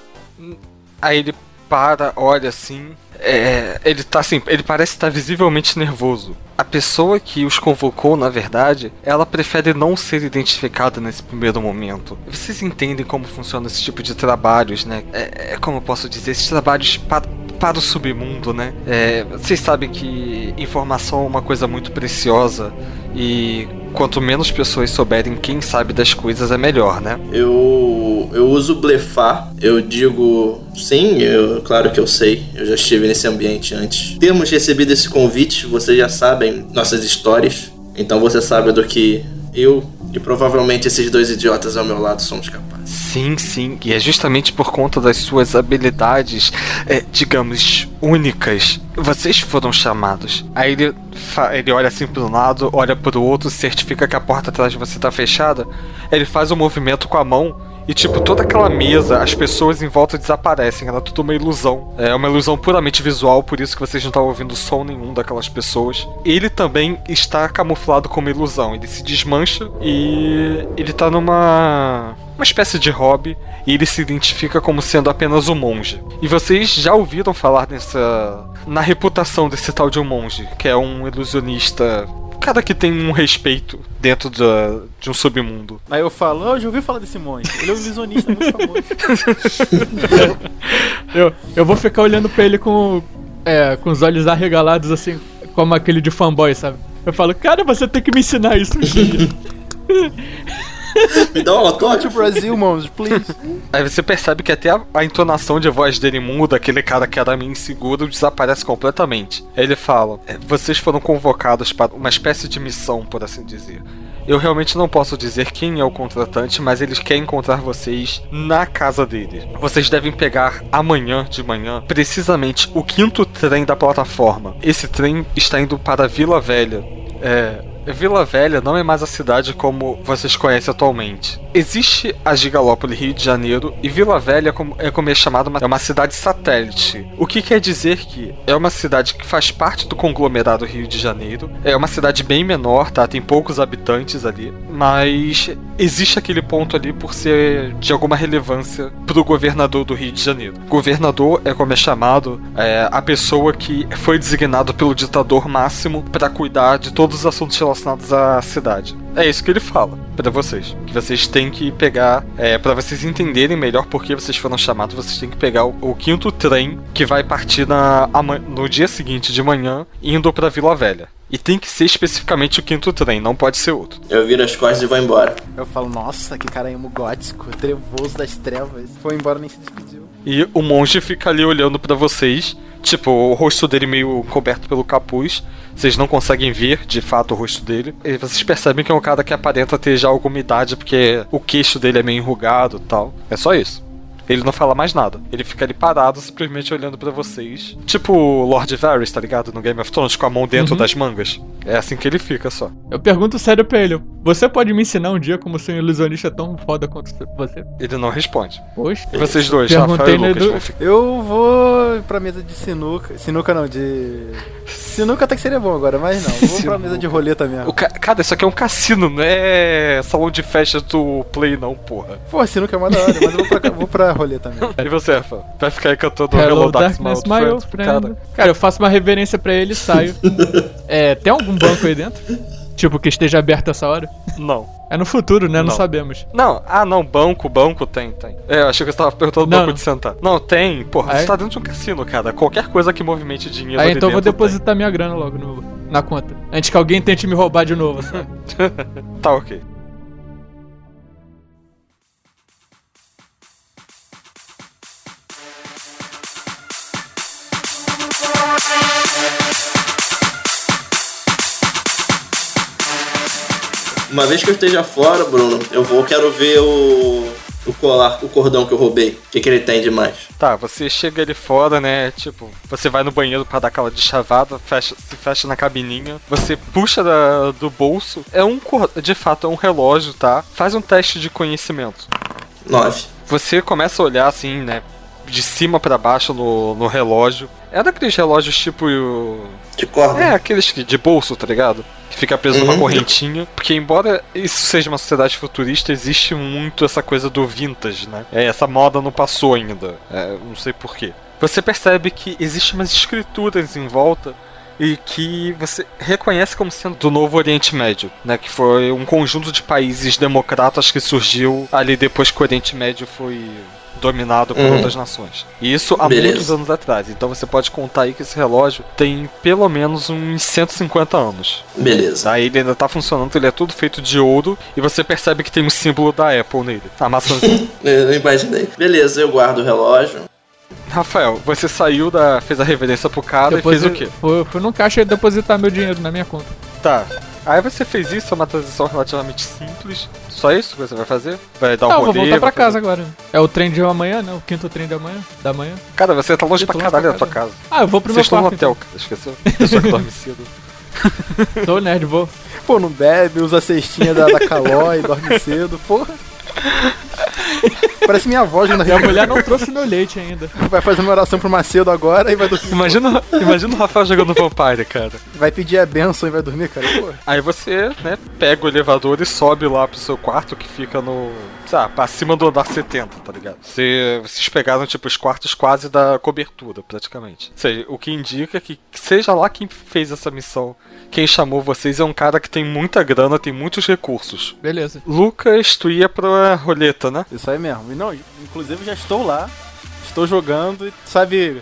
Aí ele para, olha assim. É, ele tá assim, ele parece estar visivelmente nervoso. A pessoa que os convocou, na verdade, ela prefere não ser identificada nesse primeiro momento. Vocês entendem como funciona esse tipo de trabalhos, né? É, é como eu posso dizer, esses trabalhos para, para o submundo, né? É, vocês sabem que informação é uma coisa muito preciosa e quanto menos pessoas souberem quem sabe das coisas é melhor, né? Eu, eu uso blefar. Eu digo sim, eu, claro que eu sei. Eu já estive nesse ambiente antes. Temos recebido esse convite, vocês já sabem nossas histórias. Então você sabe do que eu e provavelmente esses dois idiotas ao meu lado somos capazes. Sim, sim, e é justamente por conta das suas habilidades, é, digamos, únicas, vocês foram chamados. Aí ele, ele olha assim pro lado, olha pro outro, certifica que a porta atrás de você tá fechada. Ele faz um movimento com a mão e, tipo, toda aquela mesa, as pessoas em volta desaparecem. Era tudo uma ilusão. É uma ilusão puramente visual, por isso que vocês não estavam ouvindo som nenhum daquelas pessoas. Ele também está camuflado como ilusão. Ele se desmancha e ele tá numa uma espécie de hobby e ele se identifica como sendo apenas um monge. E vocês já ouviram falar nessa na reputação desse tal de um monge, que é um ilusionista, cara que tem um respeito dentro da, de um submundo. Aí eu falo, "Ah, eu já ouvi falar desse monge. Ele é um visionista muito famoso. Eu, eu vou ficar olhando pra ele com, é, com os olhos arregalados, assim, como aquele de fanboy, sabe? Eu falo, cara, você tem que me ensinar isso um dia. Me dá um Go to autógrafo. Brazil, monge, please. Aí você percebe que até a, a entonação de voz dele muda, aquele cara que era meio inseguro desaparece completamente. Aí ele fala: "É, Vocês foram convocados para uma espécie de missão, por assim dizer. Eu realmente não posso dizer quem é o contratante, mas eles querem encontrar vocês na casa deles. Vocês devem pegar amanhã de manhã, precisamente o quinto trem da plataforma. Esse trem está indo para Vila Velha. É, Vila Velha não é mais a cidade como vocês conhecem atualmente. Existe a Gigalópole Rio de Janeiro e Vila Velha é como é chamada, é uma cidade satélite. O que quer dizer que é uma cidade que faz parte do conglomerado Rio de Janeiro. É uma cidade bem menor, tá? Tem poucos habitantes ali, mas existe aquele ponto ali por ser de alguma relevância pro governador do Rio de Janeiro. Governador é como é chamado é, a pessoa que foi designado pelo ditador máximo para cuidar de todos os assuntos relacionados à cidade. É isso que ele fala pra vocês. Que vocês têm que pegar, é, para vocês entenderem melhor por que vocês foram chamados, vocês têm que pegar o, o quinto trem que vai partir na, no dia seguinte de manhã, indo pra Vila Velha. E tem que ser especificamente o quinto trem, não pode ser outro. Eu viro as costas e vou embora. Eu falo, nossa, que cara emo gótico, trevoso das trevas. Foi embora nem se despediu. E o monge fica ali olhando pra vocês, tipo, o rosto dele meio coberto pelo capuz. Vocês não conseguem ver, de fato, o rosto dele. E vocês percebem que é um cara que aparenta ter já alguma idade, porque o queixo dele é meio enrugado e tal. É só isso. Ele não fala mais nada. Ele fica ali parado, simplesmente olhando pra vocês. Tipo o Lord Varys, tá ligado? No Game of Thrones, com a mão dentro Uhum. das mangas. É assim que ele fica só. Eu pergunto sério pra ele, você pode me ensinar um dia como ser um ilusionista tão foda quanto você? Ele não responde. Poxa. E vocês dois, Rafael e Lucas, Edu- vão ficar. Eu vou pra mesa de sinuca. Sinuca não, de. Sinuca até que seria bom agora, mas não. Vou pra mesa de roleta mesmo. O ca- Cara, isso aqui é um cassino, não é salão de festa do Play, não, porra. Pô, sinuca é uma da hora, mas eu vou pra, vou pra roleta mesmo. E você, Rafa? Vai ficar aí cantando Hello, Darkness, Darkness, my old friend. Cara, Cara, eu faço uma reverência pra ele e saio. é, tem algum banco aí dentro? Tipo, que esteja aberto essa hora? não. É no futuro, né? Não, Não. sabemos. Não, ah não, banco, banco tem, tem. É, eu achei que você tava perguntando Não, banco não. de sentar. Não, tem, porra, é? você tá dentro de um cassino, cara. Qualquer coisa que movimente dinheiro Aí então eu vou depositar minha grana logo no- na conta. Antes que alguém tente me roubar de novo, sabe? tem. Tá ok. Uma vez que eu esteja fora, Bruno, eu vou, quero ver o, o colar, o cordão que eu roubei. O que, que ele tem de mais? Tá, você chega ali fora, né? Tipo, você vai no banheiro pra dar aquela deschavada, fecha, se fecha na cabininha, você puxa da- do bolso. É um, de fato, é um relógio, tá? Faz um teste de conhecimento. Nove. Você começa a olhar assim, né? De cima pra baixo no, no relógio. É daqueles relógios tipo. De corda? É, aqueles que- de bolso, tá ligado? Que fica preso numa Uhum. correntinha. Porque, embora isso seja uma sociedade futurista, existe muito essa coisa do vintage, né? É, essa moda não passou ainda. É, não sei porquê. Você percebe que existem umas escrituras em volta e que você reconhece como sendo do Novo Oriente Médio, né? Que foi um conjunto de países democratas que surgiu ali depois que o Oriente Médio foi dominado por Uhum. outras nações. E isso há Beleza. muitos anos atrás. Então você pode contar aí que esse relógio tem pelo menos uns 150 anos. Beleza. Tá? Ele ainda tá funcionando, ele é tudo feito de ouro e você percebe que tem um símbolo da Apple nele. A maçãzinha. Eu não imaginei. Beleza, eu guardo o relógio. Rafael, você saiu da. fez a reverência pro cara e fez o quê? Fui, fui no caixa depositar meu dinheiro na minha conta. Tá. Aí você fez isso, é uma transição relativamente simples. Só isso que você vai fazer? Vai dar um Não, eu vou rolê? voltar pra vai fazer- casa agora. É o trem de amanhã, né? O quinto trem da manhã. Da manhã. Cara, você tá longe Eu pra tô longe caralho da tua casa. Ah, eu vou pro Vocês meu estão no quarto. hotel, cara. Esqueceu? Pessoa que dorme cedo. então. Sou nerd, vou. Pô, não bebe, usa a cestinha da, da Calói, dorme cedo, porra. Parece minha avó jogando Minha mulher não trouxe meu leite ainda. Vai fazer uma oração pro Macedo agora e vai dormir. Imagina, imagina o Rafael jogando Vampire, cara. Vai pedir a benção e vai dormir, cara. Pô. Aí você, né, pega o elevador e sobe lá pro seu quarto que fica no. Sabe, pra cima do andar 70, tá ligado? Você, vocês pegaram, tipo, os quartos quase da cobertura, praticamente. Ou seja, o que indica que, seja lá quem fez essa missão, quem chamou vocês é um cara que tem muita grana, tem muitos recursos. Beleza. Lucas, tu ia pra roleta, né? Isso aí mesmo. E não, inclusive já estou lá, estou jogando e sabe.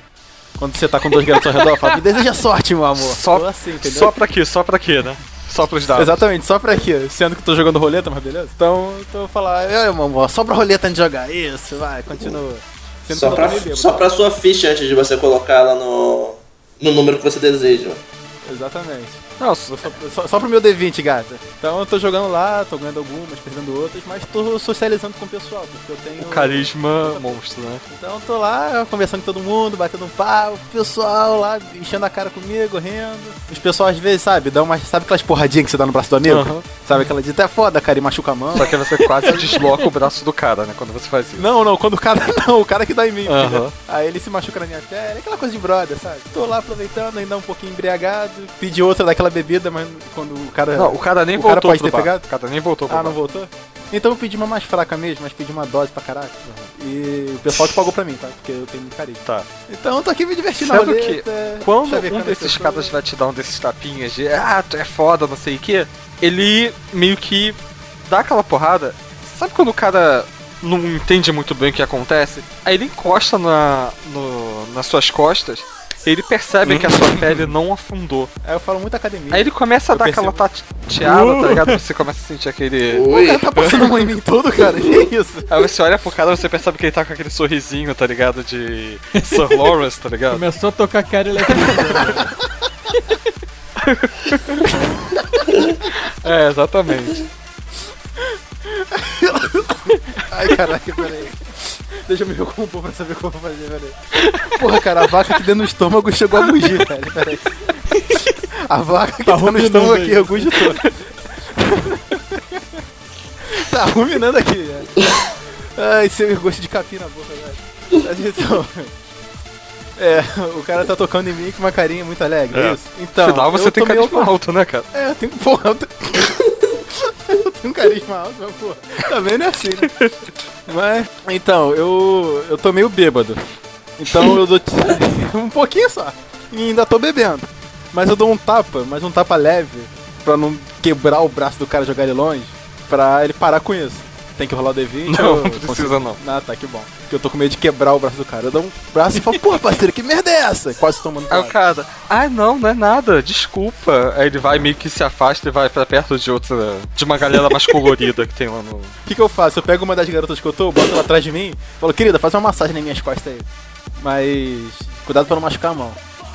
Quando você tá com dois garotos ao redor, fala, me deseja sorte, meu amor. Só- Tô assim, entendeu? Só pra quê? Só pra quê, né? Só pros dados. Exatamente, só pra quê? Sendo que tô jogando roleta, mas beleza? Então, então eu vou falar, meu amor, só pra roleta de jogar. Isso, vai, continua. Sendo Só eu pra, bêbado. só pra sua ficha antes de você colocá-la no, no número que você deseja. Exatamente. Não, só- Só, só, pro meu D20, gata. Então eu tô jogando lá, tô ganhando algumas, perdendo outras, mas tô socializando com o pessoal, porque eu tenho. o carisma monstro, né? Então eu tô lá conversando com todo mundo, batendo um papo, o pessoal lá enchendo a cara comigo, rindo. Os pessoal às vezes, sabe, dão umas. Sabe aquelas porradinhas que você dá no braço do amigo? Aham. Sabe aquela de até foda, cara, e machuca a mão. Só que você quase desloca o braço do cara, né? Quando você faz isso. Não, não, quando o cara. Não, o cara que dá em mim. Entendeu? Aí ele se machuca na minha pele, aquela coisa de brother, sabe? Tô lá aproveitando, ainda um pouquinho embriagado, pedi outra daquela bebida, mas quando o cara. Não, o cara nem O cara voltou pode pro ter bar. pegado? O cara nem voltou Ah, não voltou? Então eu pedi uma mais fraca mesmo, mas pedi uma dose pra caraca. E o pessoal que pagou pra mim, tá? Porque eu tenho muito carinho. Tá. Então eu tô aqui me divertindo Sendo na que. Quando um desses caras vai te dar um desses tapinhas de ah, tu é foda, não sei o que, ele meio que dá aquela porrada. Sabe quando o cara não entende muito bem o que acontece? Aí ele encosta na, no- nas suas costas. Ele percebe que a sua pele não afundou. Aí eu falo muito academia. Aí ele começa a Eu dar percebo. aquela tateada, tá ligado? Você começa a sentir aquele. O Oi. cara tá passando a mão em mim todo, cara. Que isso? Aí você olha pro cara e você percebe que ele tá com aquele sorrisinho, tá ligado? De Sir Lawrence, tá ligado? Começou a tocar Carrie Electric. É, exatamente. Ai, caraca, peraí. Deixa eu me recompor pra saber como fazer, peraí. Porra, cara, a vaca aqui dentro do estômago chegou a mugir, velho. Peraí. A vaca que tá, no ruminando estômago aqui, eu cogitou. tá ruminando aqui, velho. Ai, seu gosto de capim na boca, velho. Mas então. É, o cara tá tocando em mim com uma carinha muito alegre, é É. isso? Então, Afinal, você tem uma- alto, né, cara? É, eu tenho. Porra, eu tenho. Um carisma alto, mas, pô, também não é assim, né? Mas. Então, eu. Eu tô meio bêbado. Então eu dou. um pouquinho só. E ainda tô bebendo. Mas eu dou um tapa, mas um tapa leve, pra não quebrar o braço do cara e jogar ele longe, pra ele parar com isso. Tem que rolar o D20? Não, não precisa consigo- não. Ah, tá, que bom. Porque eu tô com medo de quebrar o braço do cara. Eu dou um braço e falo, porra, parceiro, que merda é essa? Quase tomando Aí o cara, ah não, não é nada, desculpa. Aí ele vai meio que se afasta e vai pra perto de outra. de uma galera mais colorida que tem lá no. O que, que eu faço? Eu pego uma das garotas que eu tô, boto ela atrás de mim, falo, querida, faz uma massagem nas minhas costas aí. Mas cuidado pra não machucar a mão.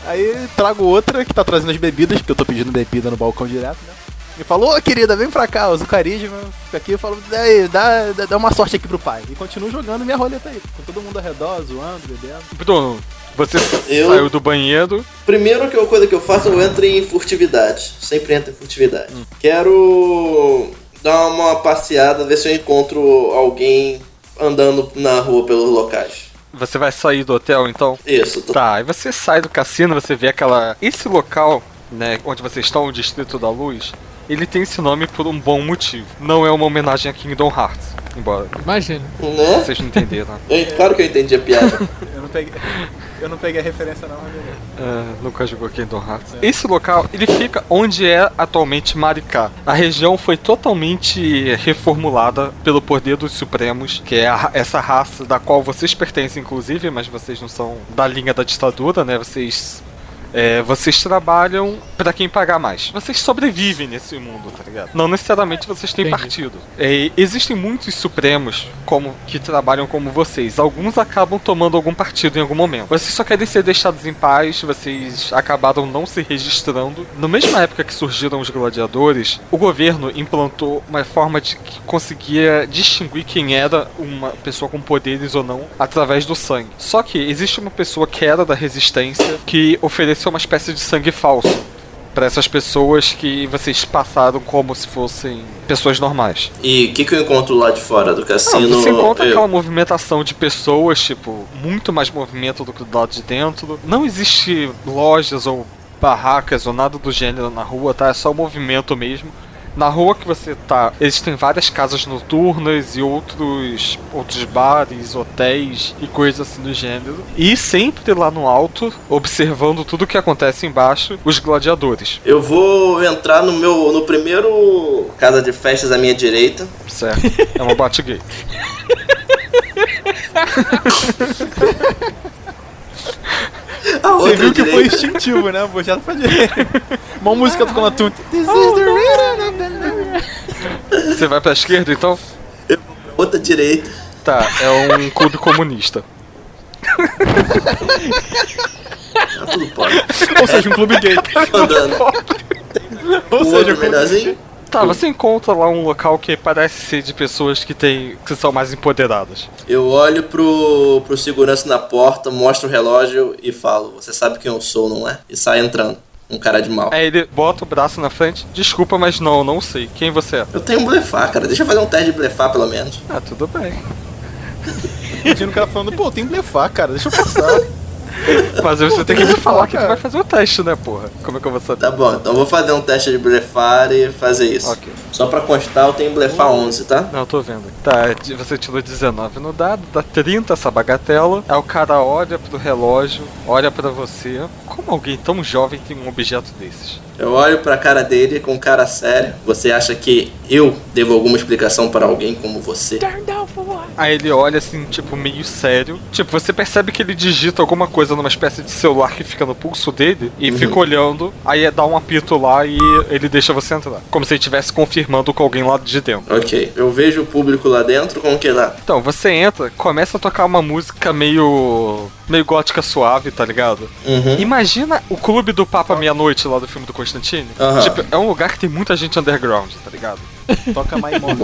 Aí trago outra que tá trazendo as bebidas, porque eu tô pedindo bebida no balcão direto, né? E falou, ô querida, vem pra cá, usa o carisma, fica aqui, eu falo, daí, dá, dá, dá uma sorte aqui pro pai. E continuo jogando minha roleta aí, com todo mundo ao redor, zoando, bebendo. Bruno, você Eu- saiu do banheiro. Primeiro que a coisa que eu faço, eu entro em furtividade. Sempre entro em furtividade. Quero dar uma passeada, ver se eu encontro alguém andando na rua pelos locais. Você vai sair do hotel então? Isso, tô... Tá, aí você sai do cassino, você vê aquela. Esse local, né, onde vocês estão, o Distrito da Luz, ele tem esse nome por um bom motivo. Não é uma homenagem a Kingdom Hearts. Embora Imagina. né? vocês não entenderam. Eu- claro que eu entendi a piada. Eu não peguei, eu não peguei a referência não. É, nunca jogou Kingdom Hearts. Esse local, ele fica onde é atualmente Maricá. A região foi totalmente reformulada pelo poder dos Supremos, que é a essa raça da qual vocês pertencem, inclusive, mas vocês não são da linha da ditadura, né? Vocês. É, vocês trabalham pra quem pagar mais. Vocês sobrevivem nesse mundo, tá ligado? Não necessariamente vocês têm Entendi. partido. É, existem muitos supremos como que trabalham como vocês. Alguns acabam tomando algum partido em algum momento. Vocês só querem ser deixados em paz, vocês acabaram não se registrando. Na mesma época que surgiram os gladiadores, o governo implantou uma forma de que conseguia distinguir quem era uma pessoa com poderes ou não através do sangue. Só que existe uma pessoa que era da resistência que ofereceu uma espécie de sangue falso para essas pessoas que vocês passaram como se fossem pessoas normais. E o que, que eu encontro lá de fora do Não, cassino? você encontra Eu- aquela movimentação de pessoas, tipo, muito mais movimento do que do lado de dentro. Não existe lojas ou barracas ou nada do gênero na rua, tá? É só movimento mesmo. Na rua que você tá, existem várias casas noturnas e outros outros bares, hotéis e coisas assim do gênero. E sempre lá no alto, observando tudo que acontece embaixo, os gladiadores. Eu vou entrar no meu no primeiro casa de festas à minha direita. Certo? É uma. A Você outra viu que foi direita. instintivo, né? Vou já fazer. Uma música tocando a tunta. This is the rhythm of the night. Você vai pra esquerda então? outra direita. Tá, é um clube comunista. Tá tudo pode. Ou seja, um clube gay. Andando. Ou seja, um clube melhorzinho. Tá, você encontra lá um local que parece ser de pessoas que tem, que são mais empoderadas. Eu olho pro, pro segurança na porta, mostro o relógio e falo: Você sabe quem eu sou, não é? E sai entrando. Um cara de mal. Aí ele bota o braço na frente. Desculpa, mas não, não sei. Quem você é? Eu tenho um blefar, cara. Deixa eu fazer um teste de blefar, pelo menos. Ah, tudo bem. Imagina o cara falando, pô, tem blefar, cara, deixa eu passar. Mas você tem que me falar que tu vai fazer o teste, né, porra? Como é que eu vou saber? Tá bom, então eu vou fazer um teste de blefar e fazer isso. Ok. Só pra constar, eu tenho blefar 11, tá? Não, eu tô vendo. Tá, de- você tirou 19 no dado, dá 30 essa bagatela. Aí o cara olha pro relógio, olha pra você. Como alguém tão jovem tem um objeto desses? Eu olho pra cara dele com cara séria. Você acha que eu devo alguma explicação para alguém como você? Aí ele olha assim, tipo, meio sério. Tipo, você percebe que ele digita alguma coisa numa espécie de celular que fica no pulso dele e Uhum. fica olhando. Aí dá um apito lá e ele deixa você entrar. Como se ele estivesse confirmando com alguém lá de dentro. Ok. Eu vejo o público lá dentro, como que lá? Então, você entra, começa a tocar uma música meio. meio gótica suave, tá ligado? Uhum. Imagina o clube do Papa Meia-Noite lá do filme do Constantine. Aham. Tipo, é um lugar que tem muita gente underground, tá ligado? Toca mais Bom,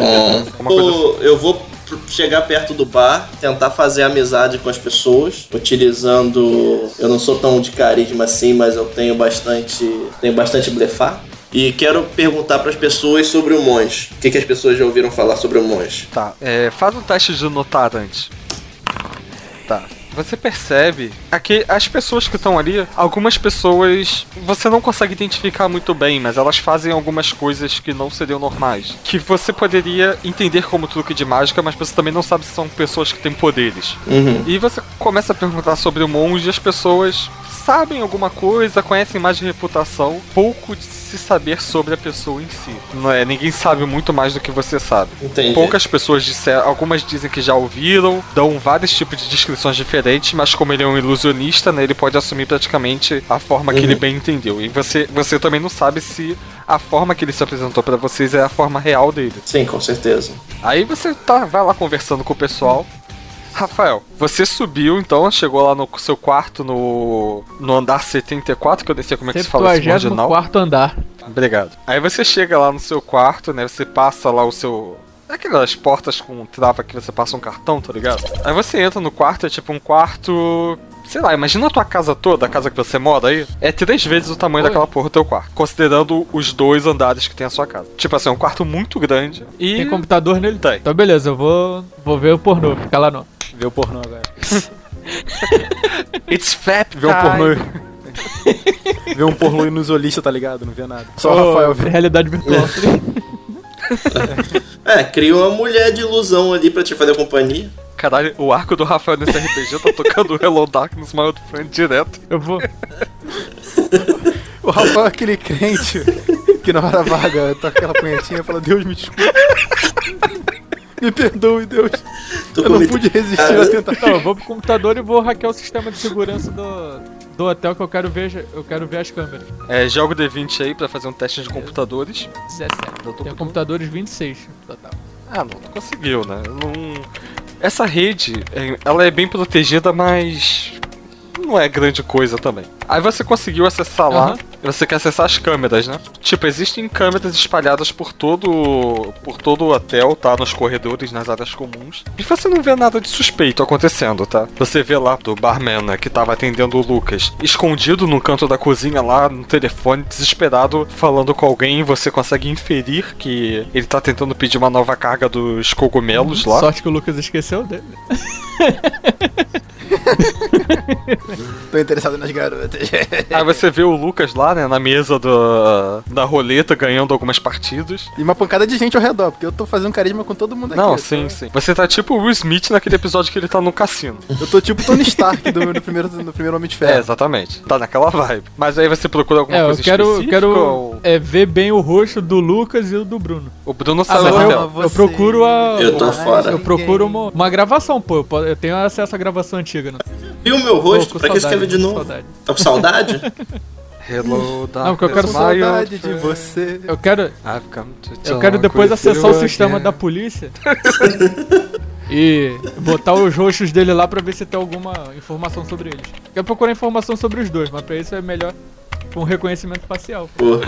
Uma coisa eu, eu vou chegar perto do bar, tentar fazer amizade com as pessoas, utilizando. Eu não sou tão de carisma assim, mas eu tenho bastante. tenho bastante blefar. E quero perguntar para as pessoas sobre o monge. O que, que as pessoas já ouviram falar sobre o monge? Tá, é, faz um teste de notar antes. Tá. Você percebe aqui as pessoas que estão ali, algumas pessoas você não consegue identificar muito bem, mas elas fazem algumas coisas que não seriam normais. Que você poderia entender como truque de mágica, mas você também não sabe se são pessoas que têm poderes. Uhum. E você começa a perguntar sobre o monge e as pessoas sabem alguma coisa, conhecem mais de reputação, pouco de se saber sobre a pessoa em si. Não é, ninguém sabe muito mais do que você sabe. Entendi. Poucas pessoas disseram, algumas dizem que já ouviram, dão vários tipos de descrições diferentes, mas como ele é um ilusionista, né, ele pode assumir praticamente a forma que Uhum. ele bem entendeu. E você, você também não sabe se a forma que ele se apresentou pra vocês é a forma real dele. Sim, com certeza. Aí você tá, vai lá conversando com o pessoal. Rafael, você subiu então, chegou lá no seu quarto no, no andar 74, que eu nem sei como é que se fala esse marginal. 74 andar. Obrigado. Aí você chega lá no seu quarto, né? Você passa lá o seu. Aquelas portas com trava que você passa um cartão, tá ligado? Aí você entra no quarto, é tipo um quarto. Sei lá, imagina a tua casa toda, a casa que você mora aí. É três vezes o tamanho Oi. daquela porra do teu quarto. Considerando os dois andares que tem a sua casa. Tipo assim, é um quarto muito grande. E. Tem computador nele? Tem. Então beleza, eu vou, vou ver o pornô, fica lá não. Vê o pornô agora. It's fat, Vê um pornô. vê um pornô inusolista, tá ligado? Não vê nada. Só o Ô, Rafael vê. Realidade virtual. É, cria uma mulher de ilusão ali pra te fazer companhia. Caralho, o arco do Rafael nesse RPG tá tocando Hello Darkness Mile Friend direto. Eu vou. O Rafael é aquele crente que na hora vaga toca aquela punhetinha e fala: Deus me desculpe. Me perdoe, Deus. Tô Eu não pude resistir Cara, à tentação. Não, eu vou pro computador e vou hackear o sistema de segurança do, do hotel que eu quero ver, eu quero ver as câmeras. É, joga o D20 aí pra fazer um teste de computadores. 17. Eu tô Tem com- computadores 26 no total. Ah, não, não conseguiu, né? Não... Essa rede, é, ela é bem protegida, mas não é grande coisa também. Aí você conseguiu acessar lá, Aham. e você quer acessar as câmeras, né? Tipo, existem câmeras espalhadas por todo por todo o hotel, tá? Nos corredores, nas áreas comuns. E você não vê nada de suspeito acontecendo, tá? Você vê lá do barman, né, que tava atendendo o Lucas, escondido no canto da cozinha lá, no telefone, desesperado, falando com alguém, você consegue inferir que ele tá tentando pedir uma nova carga dos cogumelos lá. Sorte que o Lucas esqueceu dele. Tô interessado nas garotas. Aí você vê o Lucas lá, né, na mesa do, da roleta, ganhando algumas partidas. E uma pancada de gente ao redor, porque eu tô fazendo carisma com todo mundo aqui. Não, eu sim, tô- sim. Você tá tipo o Will Smith naquele episódio que ele tá no cassino. Eu tô tipo Tony Stark do, no, primeiro, no primeiro Homem de É, Ferro. exatamente. Tá naquela vibe. Mas aí você procura alguma É, eu coisa quero, específica quero ou- é, ver bem o rosto do Lucas e o do Bruno. O Bruno Ah, saiu mas do eu, eu procuro a. Eu tô fora. Eu procuro uma, uma gravação, pô. Eu, eu tenho acesso à gravação antiga, né? Viu o meu Tô rosto? com Pra que escrever de tô com novo? saudade. Tá com saudade? Hello, Não, porque eu quero saudade de você. Eu quero, I've come to eu quero depois acessar o sistema again. da polícia e botar os rostos dele lá pra ver se tem alguma informação sobre eles. Quero procurar informação sobre os dois, mas pra isso é melhor com reconhecimento facial. Porra.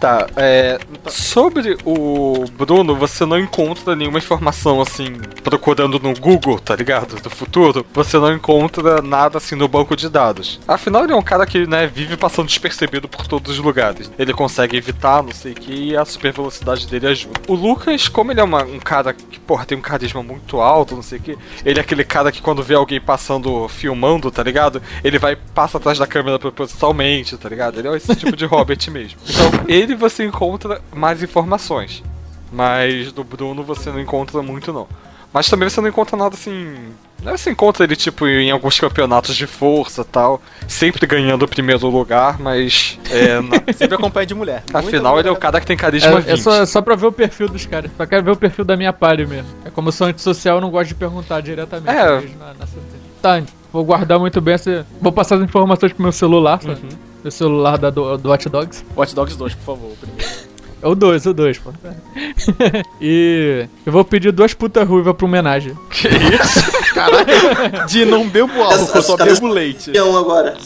Tá, é. Sobre o Bruno, você não encontra nenhuma informação assim, procurando no Google, tá ligado? Do futuro, você não encontra nada assim no banco de dados. Afinal, ele é um cara que, né, vive passando despercebido por todos os lugares. Ele consegue evitar, não sei o que, e a super velocidade dele ajuda. O Lucas, como ele é uma- um cara que, porra, tem um carisma muito alto, não sei o que, ele é aquele cara que quando vê alguém passando, filmando, tá ligado? Ele vai, passa atrás da câmera propositalmente, tá ligado? Ele é esse tipo de hobbit mesmo. Então, ele você encontra mais informações. Mas do Bruno você não encontra muito, não. Mas também você não encontra nada assim. Você encontra ele, tipo, em alguns campeonatos de força tal. Sempre ganhando o primeiro lugar, mas. É, na- Sempre acompanha de mulher. Afinal, ele é o cara que tem carisma É, 20. é só, é só pra ver o perfil dos caras. Só quero ver o perfil da minha party mesmo. É como eu sou antissocial, eu não gosto de perguntar diretamente. É. na- na. Tá, vou guardar muito bem essa. Vou passar as informações pro meu celular, tá? Uhum. Meu celular da, do, do Watch Dogs. Watch Dogs 2, por favor. primeiro. É o 2, o 2, pô. e eu vou pedir duas putas ruivas pra homenagem. Que isso? Caraca, de não bebo álcool, eu só bebo leite. Peão agora.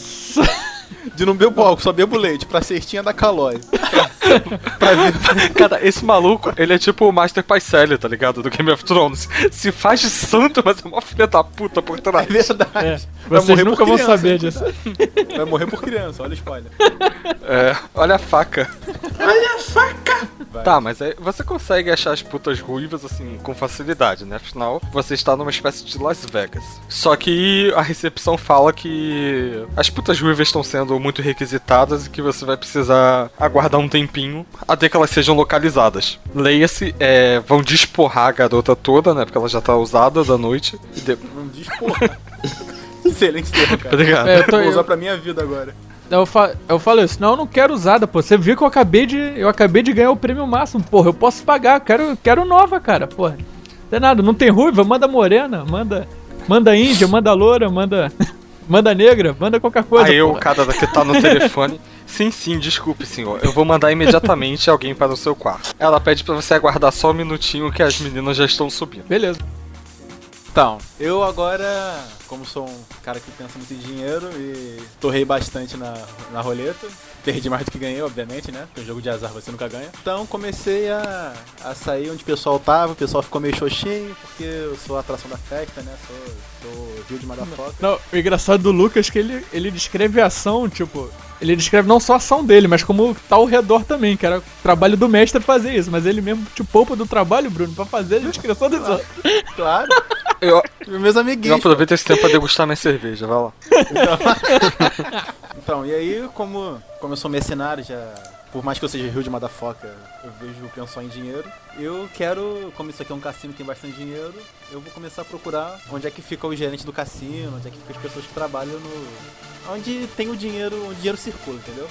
De não bebo álcool, só bebo leite. Pra cestinha da Calói. Pra, pra ver. Cara, esse maluco, ele é tipo o Master Paiselle, tá ligado? Do Game of Thrones. Se faz de santo, mas é uma filha da puta por É trás. verdade. É, Vai vocês morrer nunca por vão criança, saber disso. Vai morrer por criança, olha o spoiler. É, olha a faca. Olha a faca! Vai. Tá, mas aí você consegue achar as putas ruivas assim com facilidade, né? Afinal, você está numa espécie de Las Vegas. Só que a recepção fala que as putas ruivas estão sendo muito requisitadas e que você vai precisar aguardar um tempinho até que elas sejam localizadas. Leia-se, é, vão desporrar a garota toda, né? Porque ela já tá usada da noite. E de... Não diz porra. Excelente termo, cara. Obrigado. É, eu, tô, Vou usar eu, pra minha vida agora. Eu, fa, eu falo isso, não, eu não quero usada, pô. Você viu que eu acabei de. Eu acabei de ganhar o prêmio máximo, porra. Eu posso pagar, eu quero, quero nova, cara, porra. Não tem nada, não tem ruiva, manda morena, manda. Manda índia, manda loura, manda. Manda negra, manda qualquer coisa. Aí o porra. cara que tá no telefone. Sim, sim, desculpe, senhor. Eu vou mandar imediatamente alguém para o seu quarto. Ela pede pra você aguardar só um minutinho que as meninas já estão subindo. Beleza. Então, eu agora, como sou um cara que pensa muito em dinheiro e torrei bastante na, na roleta, perdi mais do que ganhei, obviamente, né? Porque o jogo de azar você nunca ganha. Então comecei a, a sair onde o pessoal tava, o pessoal ficou meio xoxinho, porque eu sou a atração da festa, né? Sou, sou Rio de Madafoca. Não, o engraçado do Lucas é que ele, ele descreve a ação, tipo, ele descreve não só a ação dele, mas como tá ao redor também, que era o trabalho do mestre fazer isso. Mas ele mesmo te poupa do trabalho, Bruno, pra fazer a descrição dos outros. Claro, Eu, meus eu amiguinhos. aproveito esse tempo pra degustar minha cerveja, vai lá. Então, e aí, como, como eu sou mercenário, já. Por mais que eu seja Rio de Madafoca, eu vejo pensou em dinheiro. Eu quero, como isso aqui é um cassino que tem bastante dinheiro, eu vou começar a procurar onde é que fica o gerente do cassino, onde é que ficam as pessoas que trabalham no. onde tem o dinheiro, onde o dinheiro circula, entendeu?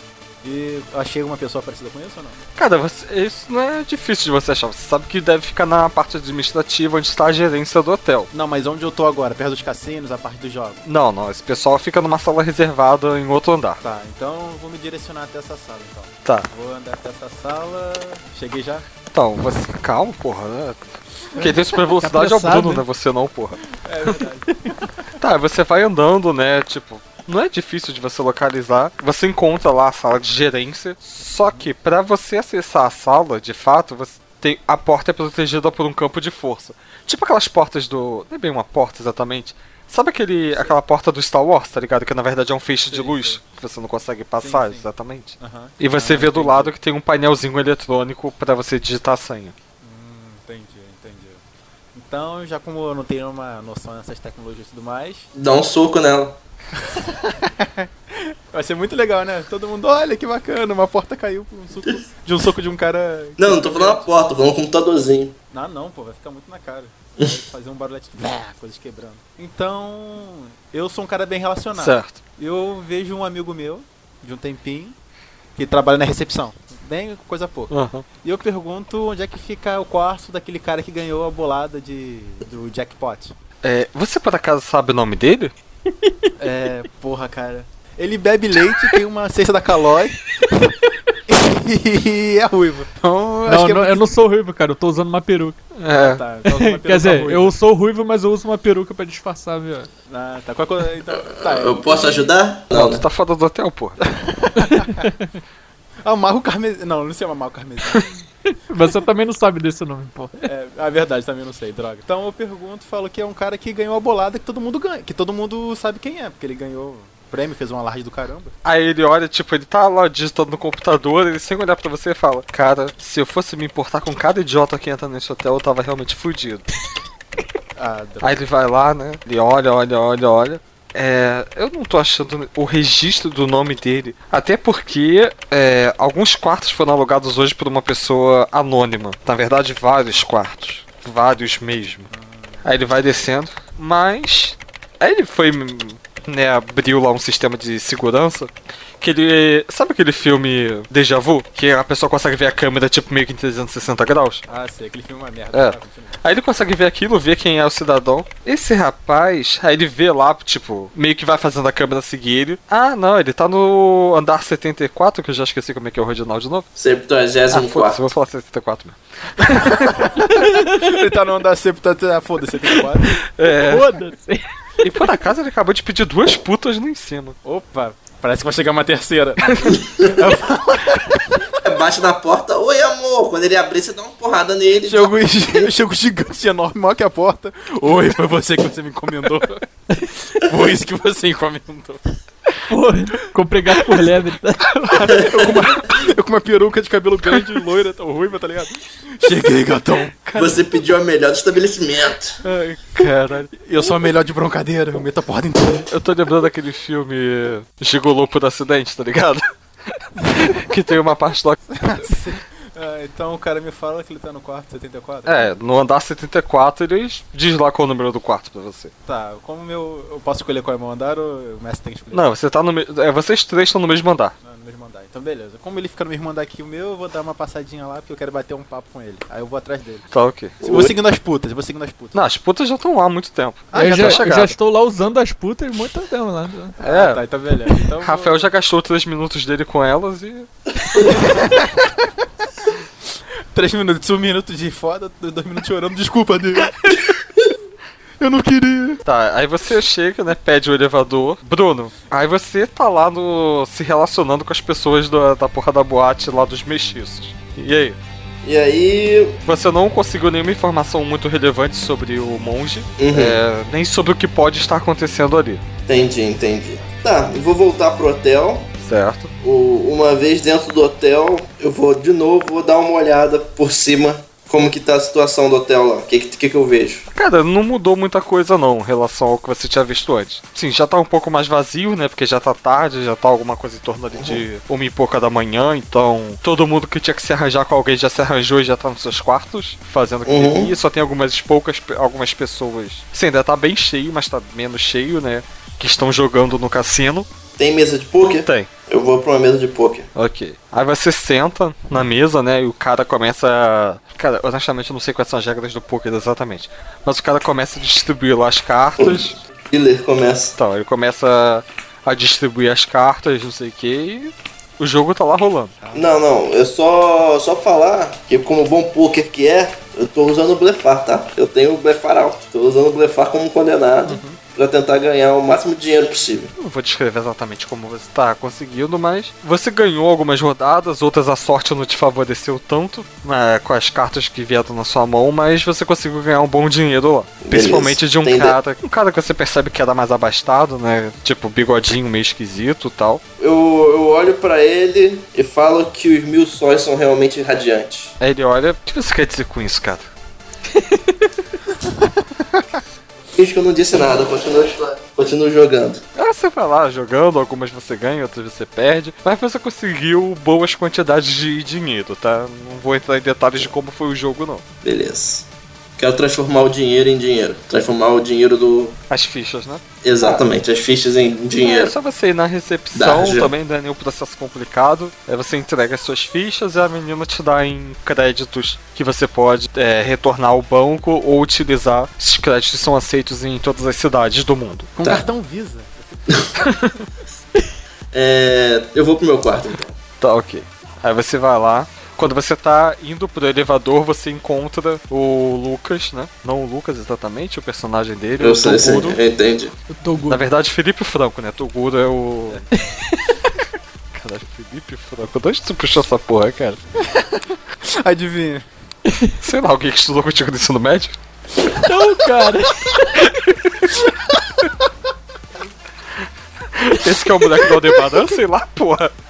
E achei uma pessoa parecida com isso ou não? Cara, você- isso não é difícil de você achar. Você sabe que deve ficar na parte administrativa onde está a gerência do hotel. Não, mas onde eu tô agora? Perto dos cassinos, a parte dos jogos. Não, não, esse pessoal fica numa sala reservada em outro andar. Tá, então eu vou me direcionar até essa sala então. Tá. Vou andar até essa sala. Cheguei já? Então, você. Calma, porra, né? Quem tem super velocidade é o apressado, Bruno, né? né? Você não, porra. É verdade. Tá, você vai andando, né? Tipo, não é difícil de você localizar. Você encontra lá a sala de gerência. Só que pra você acessar a sala, de fato, você tem a porta é protegida por um campo de força. Tipo aquelas portas do, não é bem uma porta exatamente. Sabe aquele aquela porta do Star Wars, tá ligado? Que na verdade é um feixe de Sim, luz sim. que você não consegue passar, sim. exatamente. E você Ah, vê do entendi. lado que tem um painelzinho eletrônico pra você digitar a senha. Então, já como eu não tenho uma noção dessas tecnologias e tudo mais, Dá um soco nela. vai ser muito legal, né? Todo mundo, olha que bacana, uma porta caiu por um soco, de um soco de um cara. Não, não tô falando a porta, tô falando um computadorzinho. Ah, não, pô, vai ficar muito na cara. Vai fazer um barulho "Vá", coisas quebrando. Então, eu sou um cara bem relacionado. Certo. Eu vejo um amigo meu, de um tempinho, que trabalha na recepção. Bem coisa pouca. Aham. E eu pergunto onde é que fica o quarto daquele cara que ganhou a bolada de, do jackpot. É, você por acaso sabe o nome dele? É, porra, cara. Ele bebe leite, tem uma cesta da Calói e é ruivo. Então, eu acho Não, que é não, muito- eu não sou ruivo, cara, eu tô usando uma peruca. É. Tá, então uma Quer dizer, ruiva. eu sou ruivo, mas eu uso uma peruca pra disfarçar, viu? Ah, tá. Qual então, tá, Eu posso ajudar? Não, Não, tu né? tá fora do hotel, porra. Amarro carmesim. Não, não se chama amarro carmesim. Você também não sabe desse nome, pô. É, a verdade, também não sei, droga. Então eu pergunto, falo que é um cara que ganhou a bolada que todo mundo ganha. Que todo mundo sabe quem é, porque ele ganhou prêmio, fez uma laje do caramba. Aí ele olha, tipo, ele tá lá digitando no computador, ele sem olhar pra você fala: Cara, se eu fosse me importar com cada idiota que entra nesse hotel, eu tava realmente fudido. Ah, droga. Aí ele vai lá, né? Ele olha, olha, olha, olha. É, eu não tô achando o registro do nome dele. Até porque é, alguns quartos foram alugados hoje por uma pessoa anônima. Na verdade, vários quartos. Vários mesmo. Aí ele vai descendo. Mas. Aí ele foi. Né, abriu lá um sistema de segurança. Que ele. Sabe aquele filme Deja Vu? Que a pessoa consegue ver a câmera tipo meio que em 360 graus? Ah, sei, aquele filme é uma merda. É. Aí ele consegue ver aquilo, ver quem é o cidadão. Esse rapaz, aí ele vê lá, tipo, meio que vai fazendo a câmera seguir ele. Ah, não, ele tá no andar 74, que eu já esqueci como é que é o original de novo. Ah, 74 foda-se, eu vou falar 74 mesmo. ele tá no andar sempre, tá, tá, foda-se, 74. É, Foda-se. e por acaso ele acabou de pedir duas putas lá em cima. Opa, parece que vai chegar uma terceira. Bate na porta, oi amor. Quando ele abrir, você dá uma porrada nele. Chego, chego gigante, enorme, maior que a porta. Oi, foi você que você me encomendou. Foi isso que você encomendou. Pô, comprei gato por lebre, tá? Eu com, uma, eu com uma peruca de cabelo grande, loira, tão ruiva, tá ligado? Cheguei, gatão. Você pediu a melhor do estabelecimento. Ai, caralho. Eu sou a melhor de broncadeira, eu meto a porta inteira. Eu tô lembrando daquele filme Gigolô por acidente, tá ligado? que tem uma parte lá. Ah, então o cara me fala que ele tá no quarto 74? É, no andar 74 ele diz lá qual é o número do quarto pra você. Tá, como meu. Eu posso escolher qual é o meu andar ou o mestre tem que escolher? Não, você tá no. me- É, vocês três estão no mesmo andar. Não, no mesmo andar. Então beleza. Como ele fica no mesmo andar que o meu, eu vou dar uma passadinha lá porque eu quero bater um papo com ele. Aí eu vou atrás dele. Tá ok. Eu vou seguindo as putas, eu vou seguindo as putas. Não, as putas já estão lá há muito tempo. Ah, eu já já, tá eu chegado. já estou lá usando as putas muito tempo lá. É, Tá, então beleza. Então eu vou- Rafael já gastou três minutos dele com elas e. Três minutos, um minuto de foda, dois minutos chorando, desculpa, Deus. Eu não queria. Tá, aí você chega, né? Pede o elevador. Bruno, aí você tá lá no. se relacionando com as pessoas da, da porra da boate lá dos mexiços. E aí? E aí. Você não conseguiu nenhuma informação muito relevante sobre o monge, Uhum. é, nem sobre o que pode estar acontecendo ali, Entendi, entendi. Tá, eu vou voltar pro hotel. Certo? O- uma vez dentro do hotel, eu vou de novo vou dar uma olhada por cima como que tá a situação do hotel lá. O que, que, que eu vejo? Cara, não mudou muita coisa não em relação ao que você tinha visto antes. Sim, já tá um pouco mais vazio, né? Porque já tá tarde, já tá alguma coisa em torno ali de uma e pouca da manhã, então todo mundo que tinha que se arranjar com alguém já se arranjou e já tá nos seus quartos, fazendo o que Uhum. queria. Só tem algumas poucas, algumas pessoas. Sim, ainda tá bem cheio, mas tá menos cheio, né? Que estão jogando no cassino. Tem mesa de poker? Tem. Eu vou pra uma mesa de poker. Ok. Aí você senta na mesa, né? E o cara começa. a- Cara, honestamente eu não sei quais são as regras do poker exatamente. Mas o cara começa a distribuir lá as cartas. Killer começa. Então, ele começa a distribuir as cartas, não sei o que, e o jogo tá lá rolando. Não, não, é só, só falar que como bom poker que é, eu tô usando o blefar, tá? Eu tenho o blefar alto. Tô usando o blefar como condenado pra tentar ganhar o máximo de dinheiro possível. Não vou descrever exatamente como você tá conseguindo, mas você ganhou algumas rodadas, outras a sorte não te favoreceu tanto né, com as cartas que vieram na sua mão, mas você conseguiu ganhar um bom dinheiro lá. Principalmente de um cara, um cara que você percebe que era mais abastado, né? Tipo, bigodinho meio esquisito e tal. Eu, eu olho pra ele e falo que os mil sóis são realmente radiantes. Aí ele olha, o que você quer dizer com isso, cara? Finge que eu não disse nada, continuo, continuo jogando. Ah, você vai lá jogando, algumas você ganha, outras você perde, mas você conseguiu boas quantidades de dinheiro, tá? Não vou entrar em detalhes de como foi o jogo, não. Beleza. Quero transformar o dinheiro em dinheiro. Transformar o dinheiro do. As fichas, né? Exatamente, as fichas em É dinheiro. só você ir na recepção, Dá, também não é nenhum processo complicado. Aí você entrega as suas fichas e a menina te dá em créditos que você pode é, retornar ao banco ou utilizar. Esses créditos são aceitos em todas as cidades do mundo. Com Tá. cartão Visa. É, eu vou pro meu quarto então. Tá, ok. Aí você vai lá. Quando você tá indo pro elevador, você encontra o Lucas, né? Não o Lucas exatamente, o personagem dele, Eu o sei, sim, Toguro. eu entendi. Eu tô Na verdade, Felipe Franco, né? Toguro é o. Caralho, Felipe Franco. De onde tu puxou essa porra, cara? Adivinha. Sei lá, alguém que estudou contigo no ensino médio? Não, cara. Esse que é o moleque do Aldebaran? Sei lá, porra.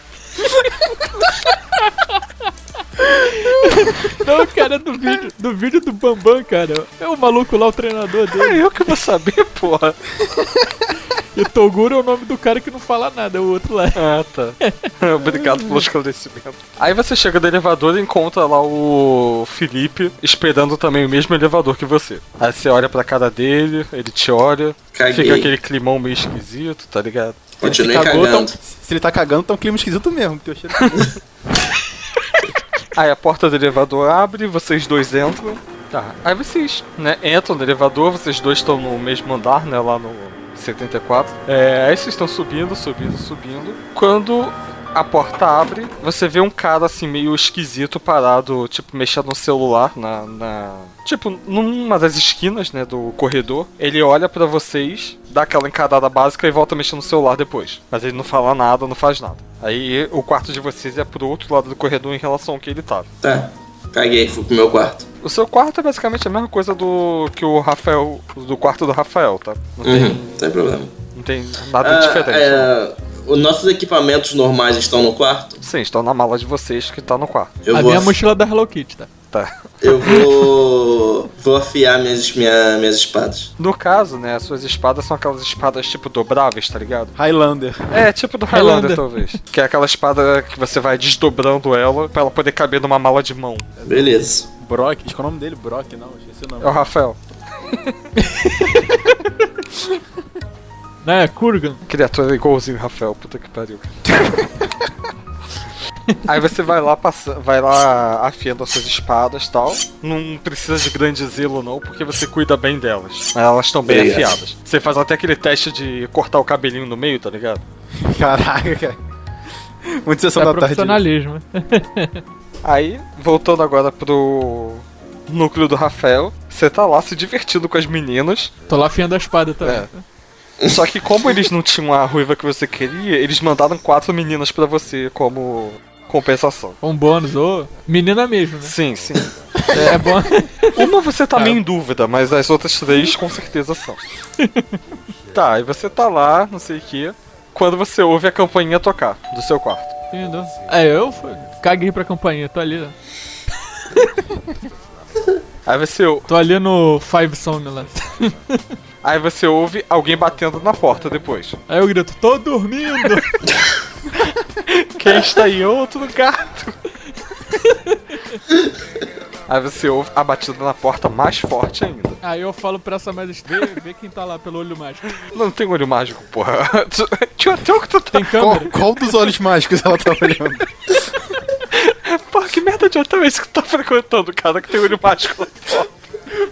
Não, cara, do vídeo, do vídeo do Bambam, cara. É o maluco lá, o treinador dele. É eu que vou saber, porra. E o Toguro é o nome do cara que não fala nada, é o outro lá. Ah, tá. Obrigado pelo esclarecimento. Aí você chega no elevador e encontra lá o Felipe esperando também o mesmo elevador que você. Aí você olha pra cara dele, ele te olha, Caguei. fica aquele climão meio esquisito, tá ligado? Continuei cagou, cagando. tão- se ele tá cagando, tá um clima esquisito mesmo. Teu cheiro... Aí a porta do elevador abre, vocês dois entram. Tá. Aí vocês, né, entram no elevador, vocês dois estão no mesmo andar, né, lá no 74. É, aí vocês estão subindo, subindo, subindo. Quando a porta abre, você vê um cara assim meio esquisito parado, tipo, mexendo no celular na. na- Tipo, numa das esquinas, né, do corredor. Ele olha pra vocês, dá aquela encarada básica e volta mexendo no celular depois. Mas ele não fala nada, não faz nada. Aí o quarto de vocês é pro outro lado do corredor em relação ao que ele tava. Tá. Caguei, fui pro meu quarto. O seu quarto é basicamente a mesma coisa do que o Rafael. do quarto do Rafael, tá? Não tem, Uhum, não tem problema. não tem nada Ah, diferente. né? Os nossos equipamentos normais estão no quarto? Sim, estão na mala de vocês que tá no quarto. Eu a vou, minha mochila da Hello Kitty, tá? Tá. eu vou, vou afiar minhas, minha, minhas espadas. No caso, né, as suas espadas são aquelas espadas tipo dobráveis, tá ligado? Highlander. É, tipo do Highlander, Highlander. talvez. Que é aquela espada que você vai desdobrando ela pra ela poder caber numa mala de mão. Beleza. Brock. Acho que é o nome dele, Brock, não. Esqueci o nome. É o Rafael. Né, Kurgan. Criatura igualzinho Rafael, puta que pariu. Aí você vai lá passa, vai lá afiando as suas espadas e tal. Não precisa de grande zelo não, porque você cuida bem delas. Mas elas estão bem afiadas. Você faz até aquele teste de cortar o cabelinho no meio, tá ligado? Caraca, cara. Muito sessão É da tarde. profissionalismo. Aí, voltando agora pro núcleo do Rafael, você tá lá se divertindo com as meninas. Tô lá afiando a espada também. É. Só que como eles não tinham a ruiva que você queria, eles mandaram quatro meninas pra você como compensação. Um bônus, ou menina mesmo, né? Sim, sim. É, é bom. Uma você tá meio em dúvida, mas as outras três com certeza são. Tá, e você tá lá, não sei o que, quando você ouve a campainha tocar do seu quarto. Entendeu? É, eu caguei pra campainha, tô ali. né? Aí você, Tô ali no Five Somnolent. aí você ouve alguém batendo na porta depois. Aí eu grito, tô dormindo! Quem está aí? Outro gato. Aí você ouve a batida na porta mais forte ainda. Aí eu falo pra essa mais vê, vê quem tá lá pelo olho mágico. Não tem olho mágico, porra. Tinha até o que tu tá. Tem Qual, câmera? qual dos olhos mágicos ela tá olhando? Porra, que merda de hotel é esse que tu tá frequentando, cara? Que tem olho mágico lá fora.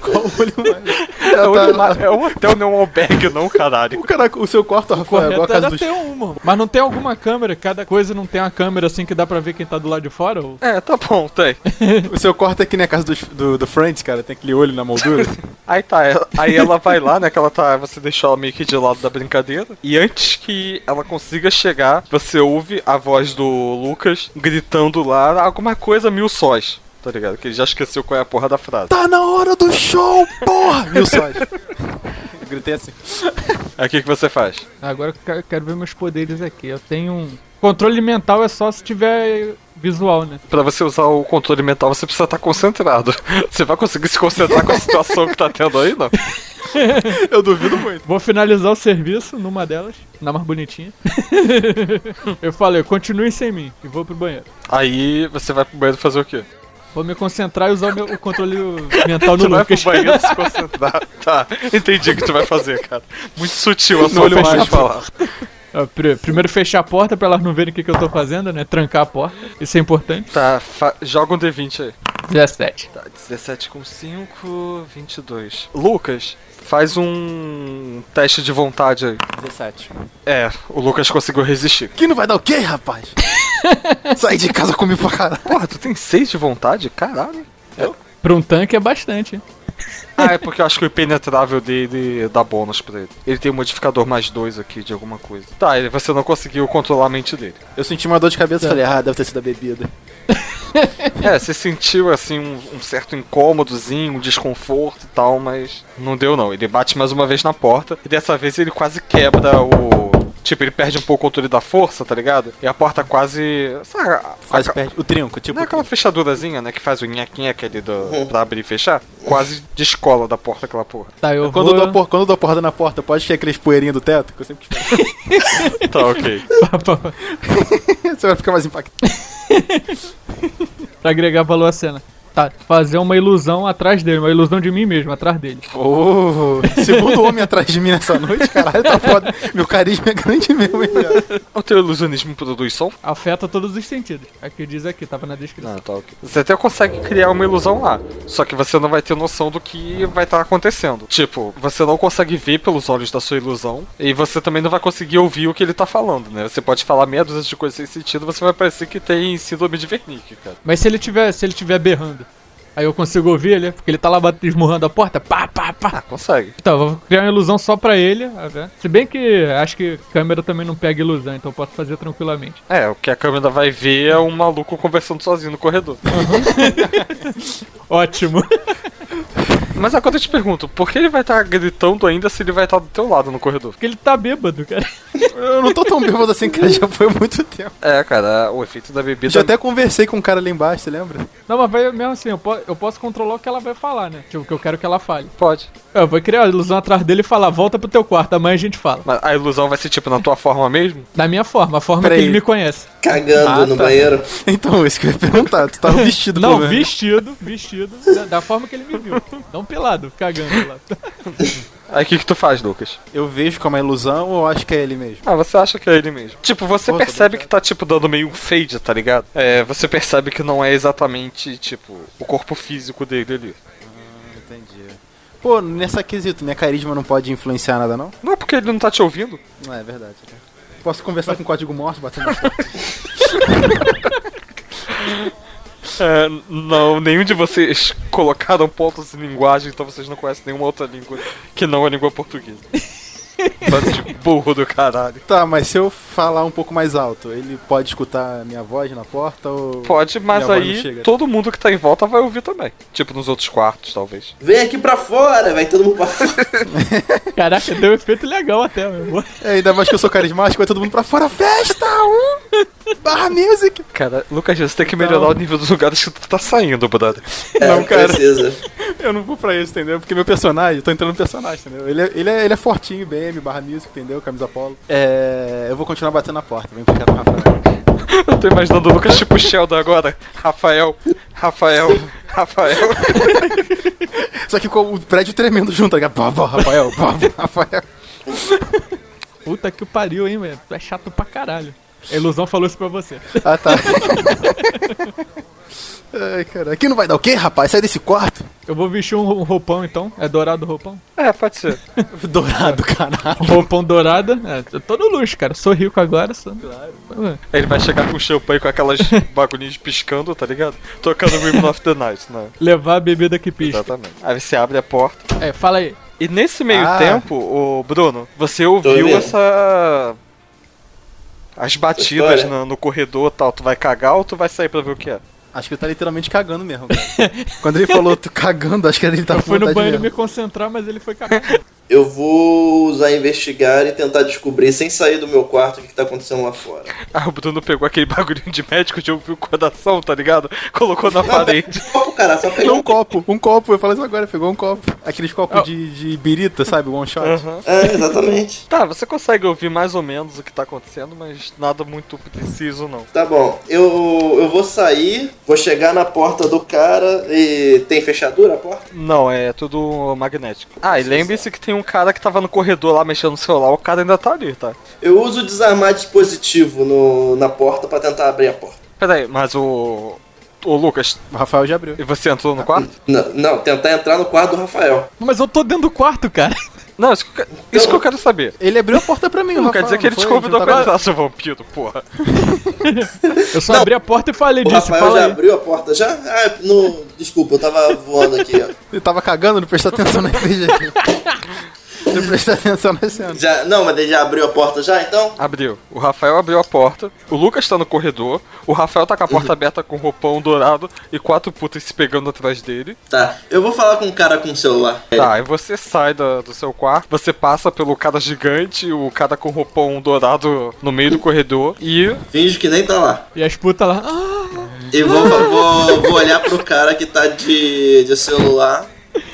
Qual olho mágico? É, Ela olho tá- má- é um hotel, não é um albergue, não, caralho. O, cara, o seu quarto, Rafael, é igual a casa dos... uma. Mas não tem alguma câmera? Cada coisa não tem uma câmera assim que dá pra ver quem tá do lado de fora? Ou... É, tá bom, tem. O seu quarto é que nem a casa dos- do, do Friends, cara. Tem aquele olho na moldura. Aí tá, ela- aí ela vai lá, né? Que ela tá. Você deixou ela meio que de lado da brincadeira. E antes que ela consiga chegar, você ouve a voz do Lucas gritando lá alguma coisa mil sóis. Tá ligado? Que ele já esqueceu qual é a porra da frase. tá na hora do show, porra! Mil sóis. Eu gritei assim. Aí o que, que você faz? Agora eu quero- quero ver meus poderes aqui. Eu tenho um. Controle mental é só se tiver visual, né? Pra você usar o controle mental, você precisa estar concentrado. Você vai conseguir se concentrar com a situação que tá tendo aí, não? Eu duvido muito. Vou finalizar o serviço numa delas, na mais bonitinha. eu falei, continue sem mim e vou pro banheiro. Aí você vai pro banheiro fazer o quê? Vou me concentrar e usar o, meu, controle mental no Tu vai pro Lucas. banheiro se concentrar. Tá, entendi o que tu vai fazer, cara. Muito sutil a sua forma de falar. Pri- Primeiro fechar a porta pra elas não verem o que, que eu tô fazendo, né? Trancar a porta. Isso é importante. Tá, joga um D20 aí. 17. Tá, 17 com 5, 22. Lucas, faz um teste de vontade aí. 17. É, o Lucas conseguiu resistir. Que não vai dar o quê, rapaz? Sair de casa comigo pra caralho. Porra, tu tem 6 de vontade? Caralho. Pra um tanque é bastante. Ah, é porque eu acho que o impenetrável dele dá bônus pra ele. Ele tem um modificador mais 2 aqui de alguma coisa. Tá, ele- você não conseguiu controlar a mente dele. Eu senti uma dor de cabeça e falei, ah, deve ter sido a bebida. É, você sentiu assim um, um certo incômodozinho, um desconforto e tal, mas não deu não. Ele bate mais uma vez na porta e dessa vez ele quase quebra o. Tipo, ele perde um pouco o controle da força, tá ligado? E a porta quase. Sabe, Quase a- perde o trinco, tipo. Não é aquela fechadurazinha, né? Que faz o nhaque ali do, pra abrir e fechar? Quase descola da porta aquela porra. Tá, eu Quando, eu vou... dou a por- quando eu dou a porrada na porta, pode ter aqueles poeirinhos do teto, que eu sempre quis. Tá, ok. Você vai ficar mais impactado. pra agregar valor à cena. Tá, fazer uma ilusão atrás dele, uma ilusão de mim mesmo, atrás dele. Oh, segundo homem atrás de mim nessa noite, caralho, tá foda. Meu carisma é grande mesmo, hein, cara. O teu ilusionismo produz som? Afeta todos os sentidos. Aqui diz aqui, tava na descrição. Não, tá ok. Você até consegue criar uma ilusão lá. Só que você não vai ter noção do que vai estar acontecendo. Tipo, você não consegue ver pelos olhos da sua ilusão. E você também não vai conseguir ouvir o que ele tá falando, né? Você pode falar meia dúzia de coisas sem sentido, você vai parecer que tem síndrome de Wernicke, cara. Mas se ele tiver, se ele tiver berrando, aí eu consigo ouvir ele, porque ele tá lá esmurrando a porta, pá, pá, pá. Ah, consegue. Então, vou criar uma ilusão só pra ele, ver. Se bem que acho que câmera também não pega ilusão, então eu posso fazer tranquilamente. É, o que a câmera vai ver é um maluco conversando sozinho no corredor. Ótimo. Mas agora eu te pergunto, por que ele vai estar gritando ainda se ele vai estar do teu lado no corredor? Porque ele tá bêbado, cara. Eu não tô tão bêbado assim, cara, já foi há muito tempo. É, cara, o efeito da bebida. Já até conversei com um cara ali embaixo, você lembra? Não, mas vai mesmo assim, eu, po- eu posso controlar o que ela vai falar, né? Tipo, o que eu quero que ela fale. Pode. Eu vou criar a ilusão atrás dele e falar, volta pro teu quarto, amanhã a gente fala. Mas a ilusão vai ser tipo na tua forma mesmo? Da minha forma, a forma Peraí. que ele me conhece. Cagando Ah, no tá. banheiro. Então, isso que eu ia perguntar. Tu tava vestido Não, vestido, vestido, da, da forma que ele me viu. Não pelado, cagando lá. Aí o que, que tu faz, Lucas? Eu vejo como é ilusão ou eu acho que é ele mesmo? Ah, você acha que é ele mesmo. Tipo, você percebe que tá, tipo, dando meio um fade, tá ligado? É, você percebe que não é exatamente, tipo, o corpo físico dele ali. Entendi. Pô, nessa quesito, minha carisma não pode influenciar nada, não? Não, porque ele não tá te ouvindo. Não, é verdade. né? Posso conversar com o código morto batendo na porta? É, não, nenhum de vocês colocaram pontos em linguagem, então vocês não conhecem nenhuma outra língua que não a língua portuguesa. Bando de burro do caralho. Tá, mas se eu falar um pouco mais alto, ele pode escutar a minha voz na porta ou. Pode, mas não aí todo mundo que tá em volta vai ouvir também. Tipo nos outros quartos, talvez. Vem aqui pra fora, vai todo mundo pra fora. Caraca, deu um efeito legal até, meu irmão. É, ainda mais que eu sou carismático, vai todo mundo pra fora. Festa! Um! Barra music! Cara, Lucas, você tem que melhorar o nível dos lugares que tu tá saindo, brother. É, Não, cara. precisa. Eu não vou pra isso, entendeu? Porque meu personagem, eu tô entrando no personagem, entendeu? Ele é, ele é, ele é fortinho, BM, barra music, entendeu? Camisa polo. É. Eu vou continuar batendo na porta, vem pro cara do Rafael. Eu tô imaginando o Lucas tipo Sheldon agora. Rafael, Rafael, Rafael. Só que com o prédio tremendo junto, pá, Rafael, pá, Rafael. Puta que pariu, hein, velho. Tu é chato pra caralho. A ilusão falou isso pra você. Ah, tá. Ai, cara. Aqui não vai dar o quê, rapaz? Sai desse quarto. Eu vou vestir um roupão então. É dourado o roupão? É, pode ser. Dourado, caralho. Roupão dourada. É, eu tô no luxo, cara. Sou rico agora. Sou... Claro. Ele vai chegar com champanhe com aquelas bagulhinhas piscando, tá ligado? Tocando Rhythm of the Night, né? Levar a bebida que pisca. Exatamente. Aí você abre a porta. É, fala aí. E nesse meio Ah. tempo, o Bruno, você ouviu essa. As batidas História. no, no corredor e tal. Tu vai cagar ou tu vai sair pra ver o que é? Acho que ele tá literalmente cagando mesmo, cara. Quando ele falou tô cagando, acho que ele tá Eu fui no banheiro me mesmo. concentrar, mas ele foi cagar. Eu vou usar investigar e tentar descobrir, sem sair do meu quarto, o que, que tá acontecendo lá fora. Ah, o Bruno pegou aquele bagulhinho de médico de ouvir o coração, tá ligado? Colocou na parede. Copo, cara, só pegar Um um copo, um copo, eu falei isso agora, pegou um copo. Aqueles copos Ah. de, de birita, sabe? One shot. Aham. É, exatamente. Tá, você consegue ouvir mais ou menos o que tá acontecendo, mas nada muito preciso não. Tá bom, eu, eu vou sair, vou chegar na porta do cara e. Tem fechadura a porta? Não, é tudo magnético. Ah, e lembre-se que tem um cara que tava no corredor lá mexendo no celular, o cara ainda tá ali, tá? Eu uso desarmar dispositivo no, na porta pra tentar abrir a porta. Pera aí, mas o. Ô Lucas, O Rafael já abriu. e você entrou no quarto? Não, não, tentar entrar no quarto do Rafael. mas eu tô dentro do quarto, cara. Não, isso que, eu, isso que eu quero saber. Ele abriu a porta pra mim, Não Rafael. quer dizer que ele não te convidou Não pra entrar, seu vampiro, porra. Eu só Não. abri a porta e falei O disso. Rafael Fala já aí. abriu a porta já? Ah, no, desculpa, eu tava voando aqui, ó. Ele tava cagando, não prestou atenção na RPG. não prestou atenção na cena. Já, não, mas ele já abriu a porta já, então? Abriu. O Rafael abriu a porta, o Lucas tá no corredor, o Rafael tá com a porta aberta com roupão dourado e quatro putas se pegando atrás dele. Tá, eu vou falar com o cara com o celular. Tá, aí você sai da- do seu quarto, você passa pelo cara gigante, o cara com roupão dourado no meio do corredor e. Finge que nem tá lá. E as putas lá. Ah, E vou, vou, vou olhar pro cara que tá de, de celular.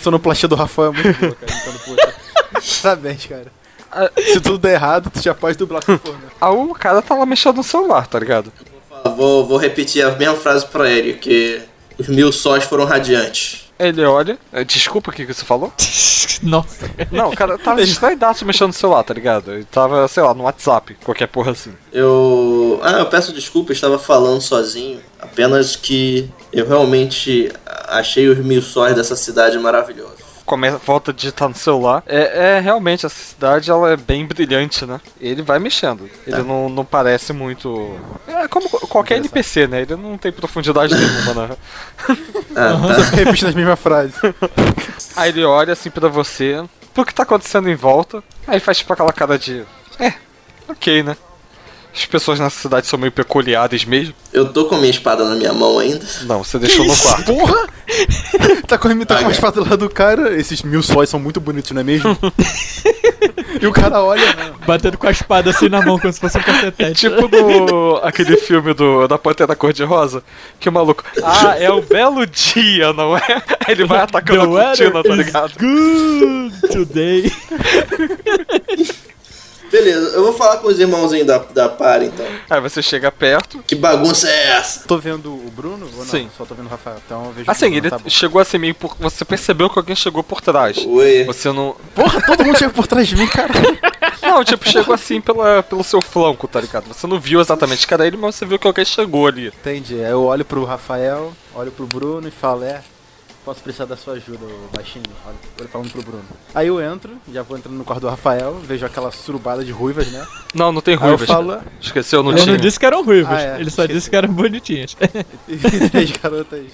Sonoplastia do Rafael é muito boa, cara. Então, puta. Parabéns, cara. Se tudo der errado, tu já pode dublar com. Ah, o cara tá lá mexendo no celular, tá ligado? Vou, vou repetir a mesma frase pra ele, que os mil sóis foram radiantes. Ele olha. eh, Desculpa o que, que você falou? nossa. Não, o cara tava distraidaço mexendo no celular, tá ligado? Ele tava, sei lá, no WhatsApp, qualquer porra assim. Eu. Ah, eu peço desculpa, eu estava falando sozinho. Apenas que eu realmente achei os mil sóis dessa cidade maravilhosos. Começa, volta a digitar no celular. É, é realmente, essa cidade ela é bem brilhante, né? Ele vai mexendo. Ele não, não parece muito. É como qualquer NPC, né? Ele não tem profundidade nenhuma, né? Ah, tá. repetindo as mesmas frases. Aí ele olha assim pra você, pro que tá acontecendo em volta, aí faz tipo aquela cara de. É, ok, né? As pessoas nessa cidade são meio peculiares mesmo. Eu tô com a minha espada na minha mão ainda. Não, você deixou no quarto. Porra! tá com, tá com a espada lá do cara. Esses mil sóis são muito bonitos, não é mesmo? e o cara olha. Batendo com a espada assim na mão, como se fosse um cacetete. Tipo no aquele filme do da Pantera Cor-de-Rosa, que o maluco, ah, é um belo dia, não é? Aí ele vai atacando a cortina, tá ligado? Good today. Beleza, eu vou falar com os irmãozinhos da, da par então. Aí você chega perto. Que bagunça é essa? Tô vendo o Bruno ou não? Sim. Só tô vendo o Rafael. Então eu vejo o Assim, ele tá chegou assim meio por. Você percebeu que alguém chegou por trás. Oi. Você não. Porra, todo mundo chega por trás de mim, cara. Não, tipo, chegou assim pela, pelo seu flanco, tá ligado? Você não viu exatamente era ele, mas você viu que alguém chegou ali. Entendi. Aí eu olho pro Rafael, olho pro Bruno e falo, é. Posso precisar da sua ajuda, ô baixinho. Olha, ele falando pro Bruno. Aí eu entro, já vou entrando no quarto do Rafael, vejo aquela surubada de ruivas, né? Não, não tem Aí eu ruivas. falo. Esqueceu, não Ele tinha. não disse que eram ruivos, Ah, é, ele só esqueci. disse que eram bonitinhas. e três garotas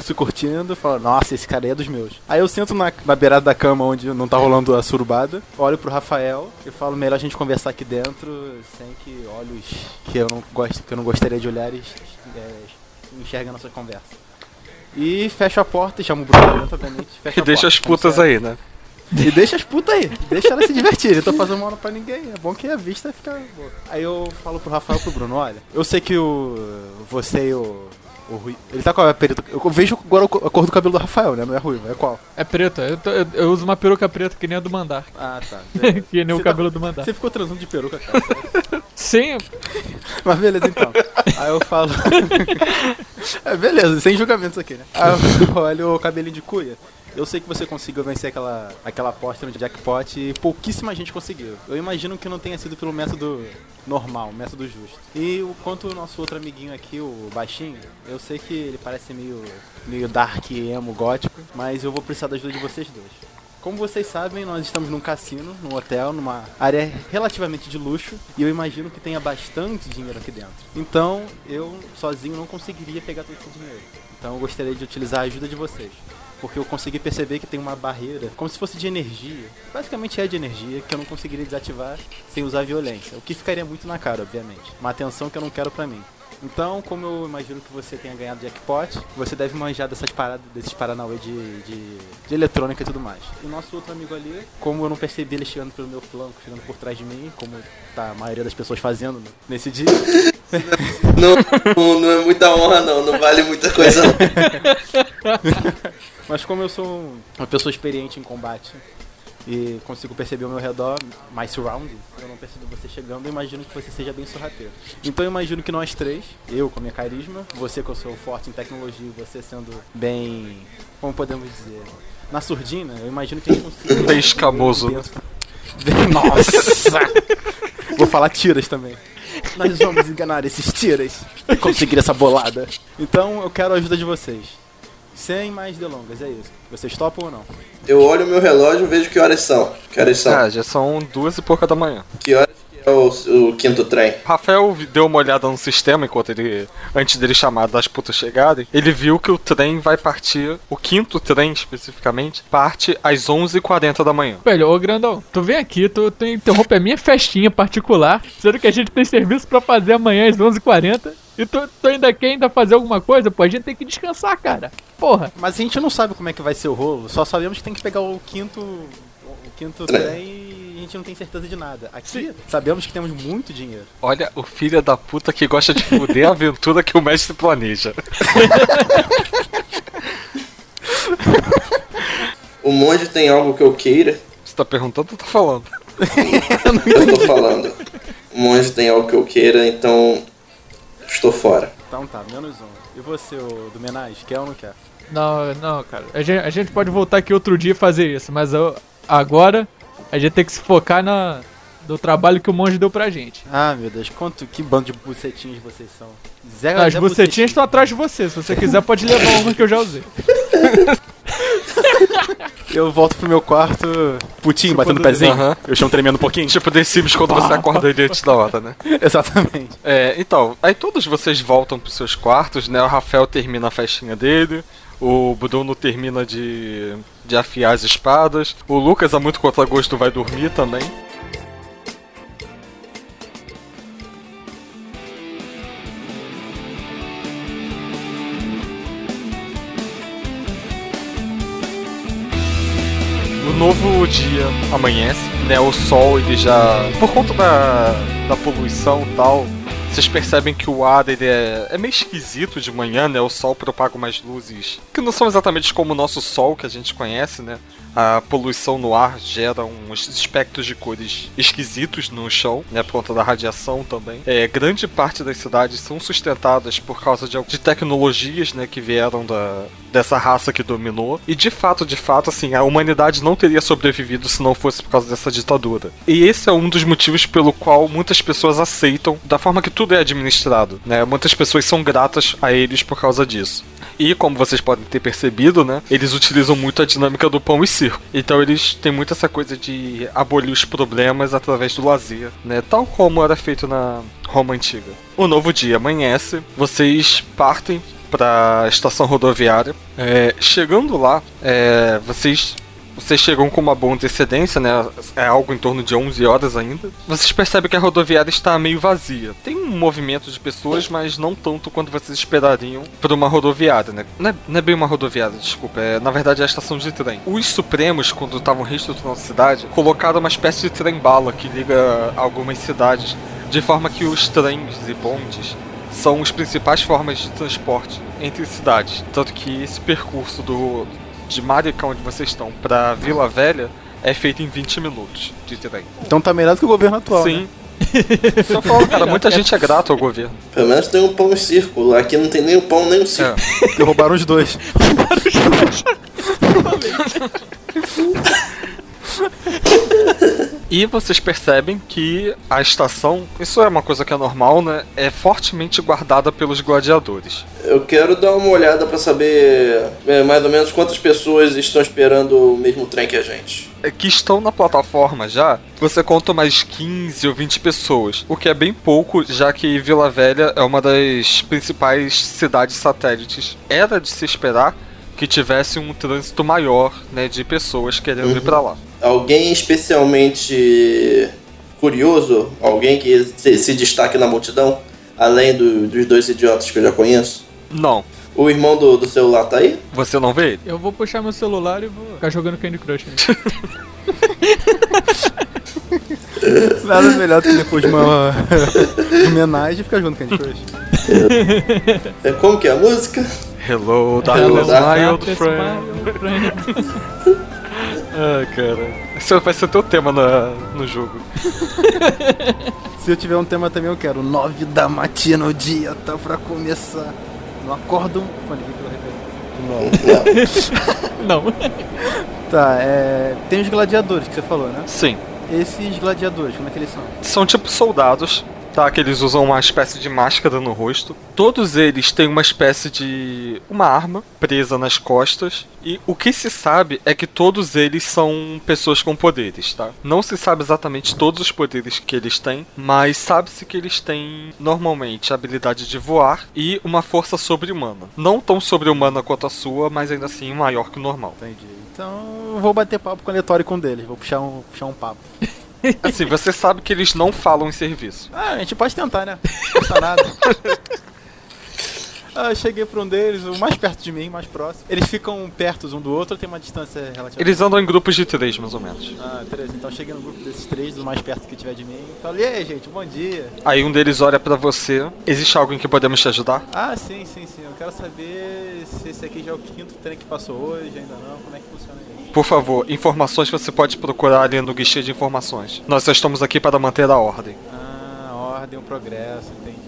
se curtindo, falo, nossa, esse cara aí é dos meus. Aí eu sento na, na beirada da cama onde não tá rolando a surubada, olho pro Rafael e falo, melhor a gente conversar aqui dentro sem que olhos que eu não gosto, que eu não gostaria de olhares é, enxerguem a nossa conversa. E fecho a porta e chamo o Bruno dentro, obviamente. fecho E deixa porta, as putas aí, né? E deixa as putas aí, deixa elas se divertirem. Eu tô fazendo mal pra ninguém. É bom que a vista fica boa. Aí eu falo pro Rafael e pro Bruno: olha, eu sei que o. Você e o. O Rui. Ele tá com a peruca. Eu vejo agora a cor do cabelo do Rafael, né? Não é ruivo, é qual? É preta, eu, eu- eu uso uma peruca preta que nem a do Mandar. Ah, tá. que nem o Você tá- cabelo do Mandar. Você ficou transando de peruca, cara. Sim, Mas beleza, então. Aí eu falo. é, beleza, sem julgamentos aqui, né? Aí eu olho o cabelinho de cuia. Eu sei que você conseguiu vencer aquela, aquela aposta no jackpot e pouquíssima gente conseguiu. Eu imagino que não tenha sido pelo método normal, método justo. E o quanto o nosso outro amiguinho aqui, o baixinho, eu sei que ele parece meio, meio dark, emo, gótico, mas eu vou precisar da ajuda de vocês dois. Como vocês sabem, nós estamos num cassino, num hotel, numa área relativamente de luxo, e eu imagino que tenha bastante dinheiro aqui dentro. Então, eu sozinho não conseguiria pegar todo esse dinheiro. Então, eu gostaria de utilizar a ajuda de vocês. Porque eu consegui perceber que tem uma barreira, como se fosse de energia. Basicamente é de energia, que eu não conseguiria desativar sem usar violência. O que ficaria muito na cara, obviamente. Uma atenção que eu não quero pra mim. Então, como eu imagino que você tenha ganhado jackpot, você deve manjar dessas paradas, desses paranauê de, de, de eletrônica e tudo mais. E o nosso outro amigo ali, como eu não percebi ele chegando pelo meu flanco, chegando por trás de mim, como tá a maioria das pessoas fazendo nesse dia, Não, não, não é muita honra, não. Não vale muita coisa. mas como eu sou um- uma pessoa experiente em combate e consigo perceber ao meu redor, mais surroundings, eu não percebo você chegando, eu imagino que você seja bem sorrateiro. Então eu imagino que nós três, eu com a minha carisma, você que eu sou forte em tecnologia e você sendo bem, como podemos dizer, na surdina, eu imagino que a gente consiga... Bem escamoso. Nossa! Vou falar tiras também. Nós vamos enganar esses tiras e conseguir essa bolada. Então eu quero a ajuda de vocês. Sem mais delongas, é isso. Vocês topam ou não? Eu olho o meu relógio e vejo que horas são. Que horas são? Ah, já são duas e pouca da manhã. Que horas que é o, o quinto trem? Rafael deu uma olhada no sistema enquanto ele. Antes dele chamar das putas chegarem. Ele viu que o trem vai partir. O quinto trem, especificamente, parte às 11h40 da manhã. velho, ô grandão, tu vem aqui, tu, tu interrompe a minha festinha particular, sendo que a gente tem serviço pra fazer amanhã às 11h40. E tu, tu ainda quer ainda fazer alguma coisa? Pô, a gente tem que descansar, cara. Porra. Mas a gente não sabe como é que vai ser o rolo, só sabemos que tem que pegar o quinto. O quinto Trem. trem e a gente não tem certeza de nada. Aqui, sabemos que temos muito dinheiro. Olha o filho da puta que gosta de fuder a aventura que o mestre planeja. O monge tem algo que eu queira? Você tá perguntando ou tá falando? Eu tô falando. O monge tem algo que eu queira, então. Estou fora. Então tá, menos um. E você, o do Menage, quer ou não quer? Não, não, cara. A gente, a gente pode voltar aqui outro dia e fazer isso, mas eu- agora a gente tem que se focar na, do trabalho que o monge deu pra gente. Ah, meu Deus, quanto que bando de bucetinhos vocês são. Zé, As bucetinhas estão atrás de você. Se você quiser, pode levar uma que eu já usei. Eu volto pro meu quarto, putinho, batendo o pezinho. Aham. Eu chamo tremendo um pouquinho. Tipo The Sims quando você acorda ele antes da hora, né? Exatamente. É, então, aí todos vocês voltam pros seus quartos, né? O Rafael termina a festinha dele, o Bruno termina de, de afiar as espadas, o Lucas, a muito contragosto, vai dormir também. Novo dia amanhece, né? O sol ele já. Por conta da, da poluição e tal, vocês percebem que o ar ele é, é meio esquisito de manhã, né? O sol propaga umas luzes que não são exatamente como o nosso sol que a gente conhece, né? A poluição no ar gera uns espectros de cores esquisitos no chão, né? Por conta da radiação também. É, grande parte das cidades são sustentadas por causa de, de tecnologias, né? Que vieram da, dessa raça que dominou. E de fato, de fato, assim, a humanidade não teria sobrevivido se não fosse por causa dessa ditadura. E esse é um dos motivos pelo qual muitas pessoas aceitam da forma que tudo é administrado, né? Muitas pessoas são gratas a eles por causa disso. E como vocês podem ter percebido, né? Eles utilizam muito a dinâmica do pão e circo. Então eles têm muito essa coisa de abolir os problemas através do lazer, né? Tal como era feito na Roma antiga. O novo dia amanhece, vocês partem para a estação rodoviária. É, chegando lá, é, vocês vocês chegam com uma boa antecedência, né? É algo em torno de 11 horas ainda. Vocês percebem que a rodoviária está meio vazia. Tem um movimento de pessoas, mas não tanto quanto vocês esperariam para uma rodoviária, né? Não é, não é, bem uma rodoviária, desculpa. É, na verdade é a estação de trem. Os Supremos, quando estavam reestruturando a cidade, colocaram uma espécie de trem-bala que liga algumas cidades, de forma que os trens e bondes são as principais formas de transporte entre cidades. Tanto que esse percurso do, de Maricá, onde vocês estão, pra Vila Velha, é feito em 20 minutos de trem. Então tá melhor do que o governo atual. Sim. Né? Eu falo, cara, muita gente é grata ao governo. Pelo menos tem um pão e circo. Aqui não tem nem o pão nem o circo. É. Derrubaram os dois. E vocês percebem que a estação, isso é uma coisa que é normal, né? É fortemente guardada pelos gladiadores. Eu quero dar uma olhada para saber é, mais ou menos quantas pessoas estão esperando o mesmo trem que a gente. É que estão na plataforma já, você conta mais 15 ou 20 pessoas, o que é bem pouco, já que Vila Velha é uma das principais cidades satélites. Era de se esperar que tivesse um trânsito maior, né, de pessoas querendo uhum. ir para lá. Alguém especialmente curioso, alguém que se, se destaque na multidão, além do, dos dois idiotas que eu já conheço? Não. O irmão do, do celular tá aí? Você não vê ele? Eu vou puxar meu celular e vou ficar jogando Candy Crush. Nada melhor do que depois de uma homenagem ficar jogando Candy Crush. É, como que é a música? Hello, darkness, my old friend. Ai, cara. Esse vai ser teu tema na, no jogo. Se eu tiver um tema também, eu quero. Nove da matina, o dia tá pra começar. Não acordam. Não. Não. Tá, é. Tem os gladiadores que você falou, né? Sim. Esses gladiadores, como é que eles são? São tipo soldados tá? Que eles usam uma espécie de máscara no rosto. Todos eles têm uma espécie de uma arma presa nas costas e o que se sabe é que todos eles são pessoas com poderes, tá? Não se sabe exatamente todos os poderes que eles têm, mas sabe-se que eles têm normalmente a habilidade de voar e uma força sobre-humana. Não tão sobre-humana quanto a sua, mas ainda assim maior que o normal. Entendi. Então eu vou bater papo com aleatório com deles, vou puxar um, puxar um papo. Assim, você sabe que eles não falam em serviço. Ah, a gente pode tentar, né? Não custa nada. Ah, eu cheguei pra um deles, o mais perto de mim, mais próximo. Eles ficam perto um do outro ou tem uma distância relativa? Eles andam em grupos de três, mais ou menos. Ah, três. Então cheguei no grupo desses três, o mais perto que tiver de mim. E aí, gente, bom dia. Aí um deles olha pra você. Existe alguém que podemos te ajudar? Ah, sim, sim, sim. Eu quero saber se esse aqui já é o quinto trem que passou hoje, ainda não. Como é que funciona isso? Por favor, informações você pode procurar ali no guichê de informações. Nós estamos aqui para manter a ordem. Ah, ordem, o progresso, entendi.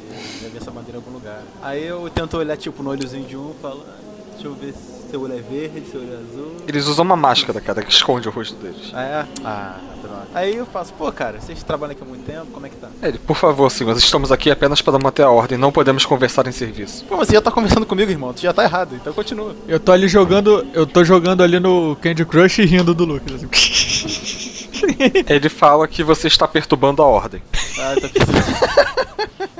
Já vi essa bandeira em algum lugar. Aí eu tento olhar tipo no olhozinho de um e falo, ah, deixa eu ver se seu olho é verde, seu olho é azul. Eles usam uma máscara, cara, que esconde o rosto deles. Ah, é? Ah, droga. Aí eu faço, pô, cara, vocês trabalham aqui há muito tempo, como é que tá? Ele, por favor, senhor, nós estamos aqui apenas para manter a ordem, não podemos conversar em serviço. Pô, mas você já tá conversando comigo, irmão, tu já tá errado, então continua. Eu tô ali jogando, eu tô jogando ali no Candy Crush e rindo do Lucas. Assim. Ele fala que você está perturbando a ordem. Ah, tá pensando.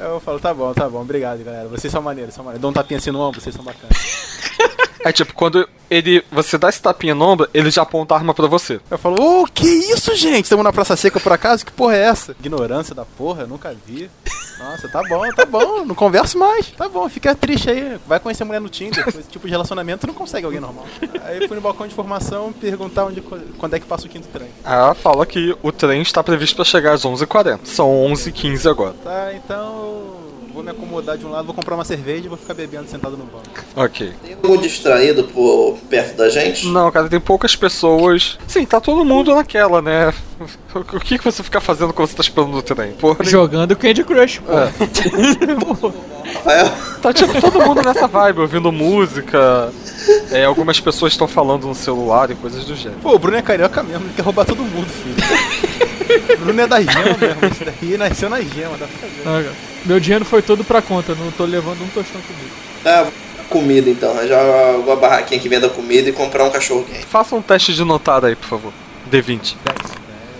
Eu falo, tá bom, tá bom, obrigado, galera. Vocês são maneiros, são maneiros. Dá um tapinha assim no ombro, vocês são bacanas. É tipo, quando ele. Você dá esse tapinha no ombro, ele já aponta a arma pra você. Eu falo, ô, oh, que isso, gente? Estamos na Praça Seca por acaso? Que porra é essa? Ignorância da porra, eu nunca vi. Nossa, tá bom, tá bom, não converso mais. Tá bom, fica triste aí. Vai conhecer mulher no Tinder. Com esse tipo de relacionamento, não consegue alguém normal. Aí fui no balcão de informação perguntar onde, quando é que passa o quinto trem. Ela fala que o trem está previsto para chegar às 11h40. São 11h15 agora. Tá, então vou me acomodar de um lado, vou comprar uma cerveja e vou ficar bebendo sentado no banco. Ok. Tem algum distraído por perto da gente? Não, cara, tem poucas pessoas. Sim, tá todo mundo naquela, né? O que, que você fica fazendo quando você tá esperando o trem? Porra, Jogando Candy Crush, pô. É. tá tipo todo mundo nessa vibe, ouvindo música. É, algumas pessoas estão falando no celular e coisas do gênero. Pô, o Bruno é carioca mesmo, ele quer roubar todo mundo, filho. o Bruno é da gema mesmo, isso daí nasceu na gema, dá pra ver. Ah, meu dinheiro foi todo pra conta, não tô levando um tostão comigo. É, comida então, arranjar alguma barraquinha que venda comida e comprar um cachorro quente. Faça um teste de notada aí, por favor. D20.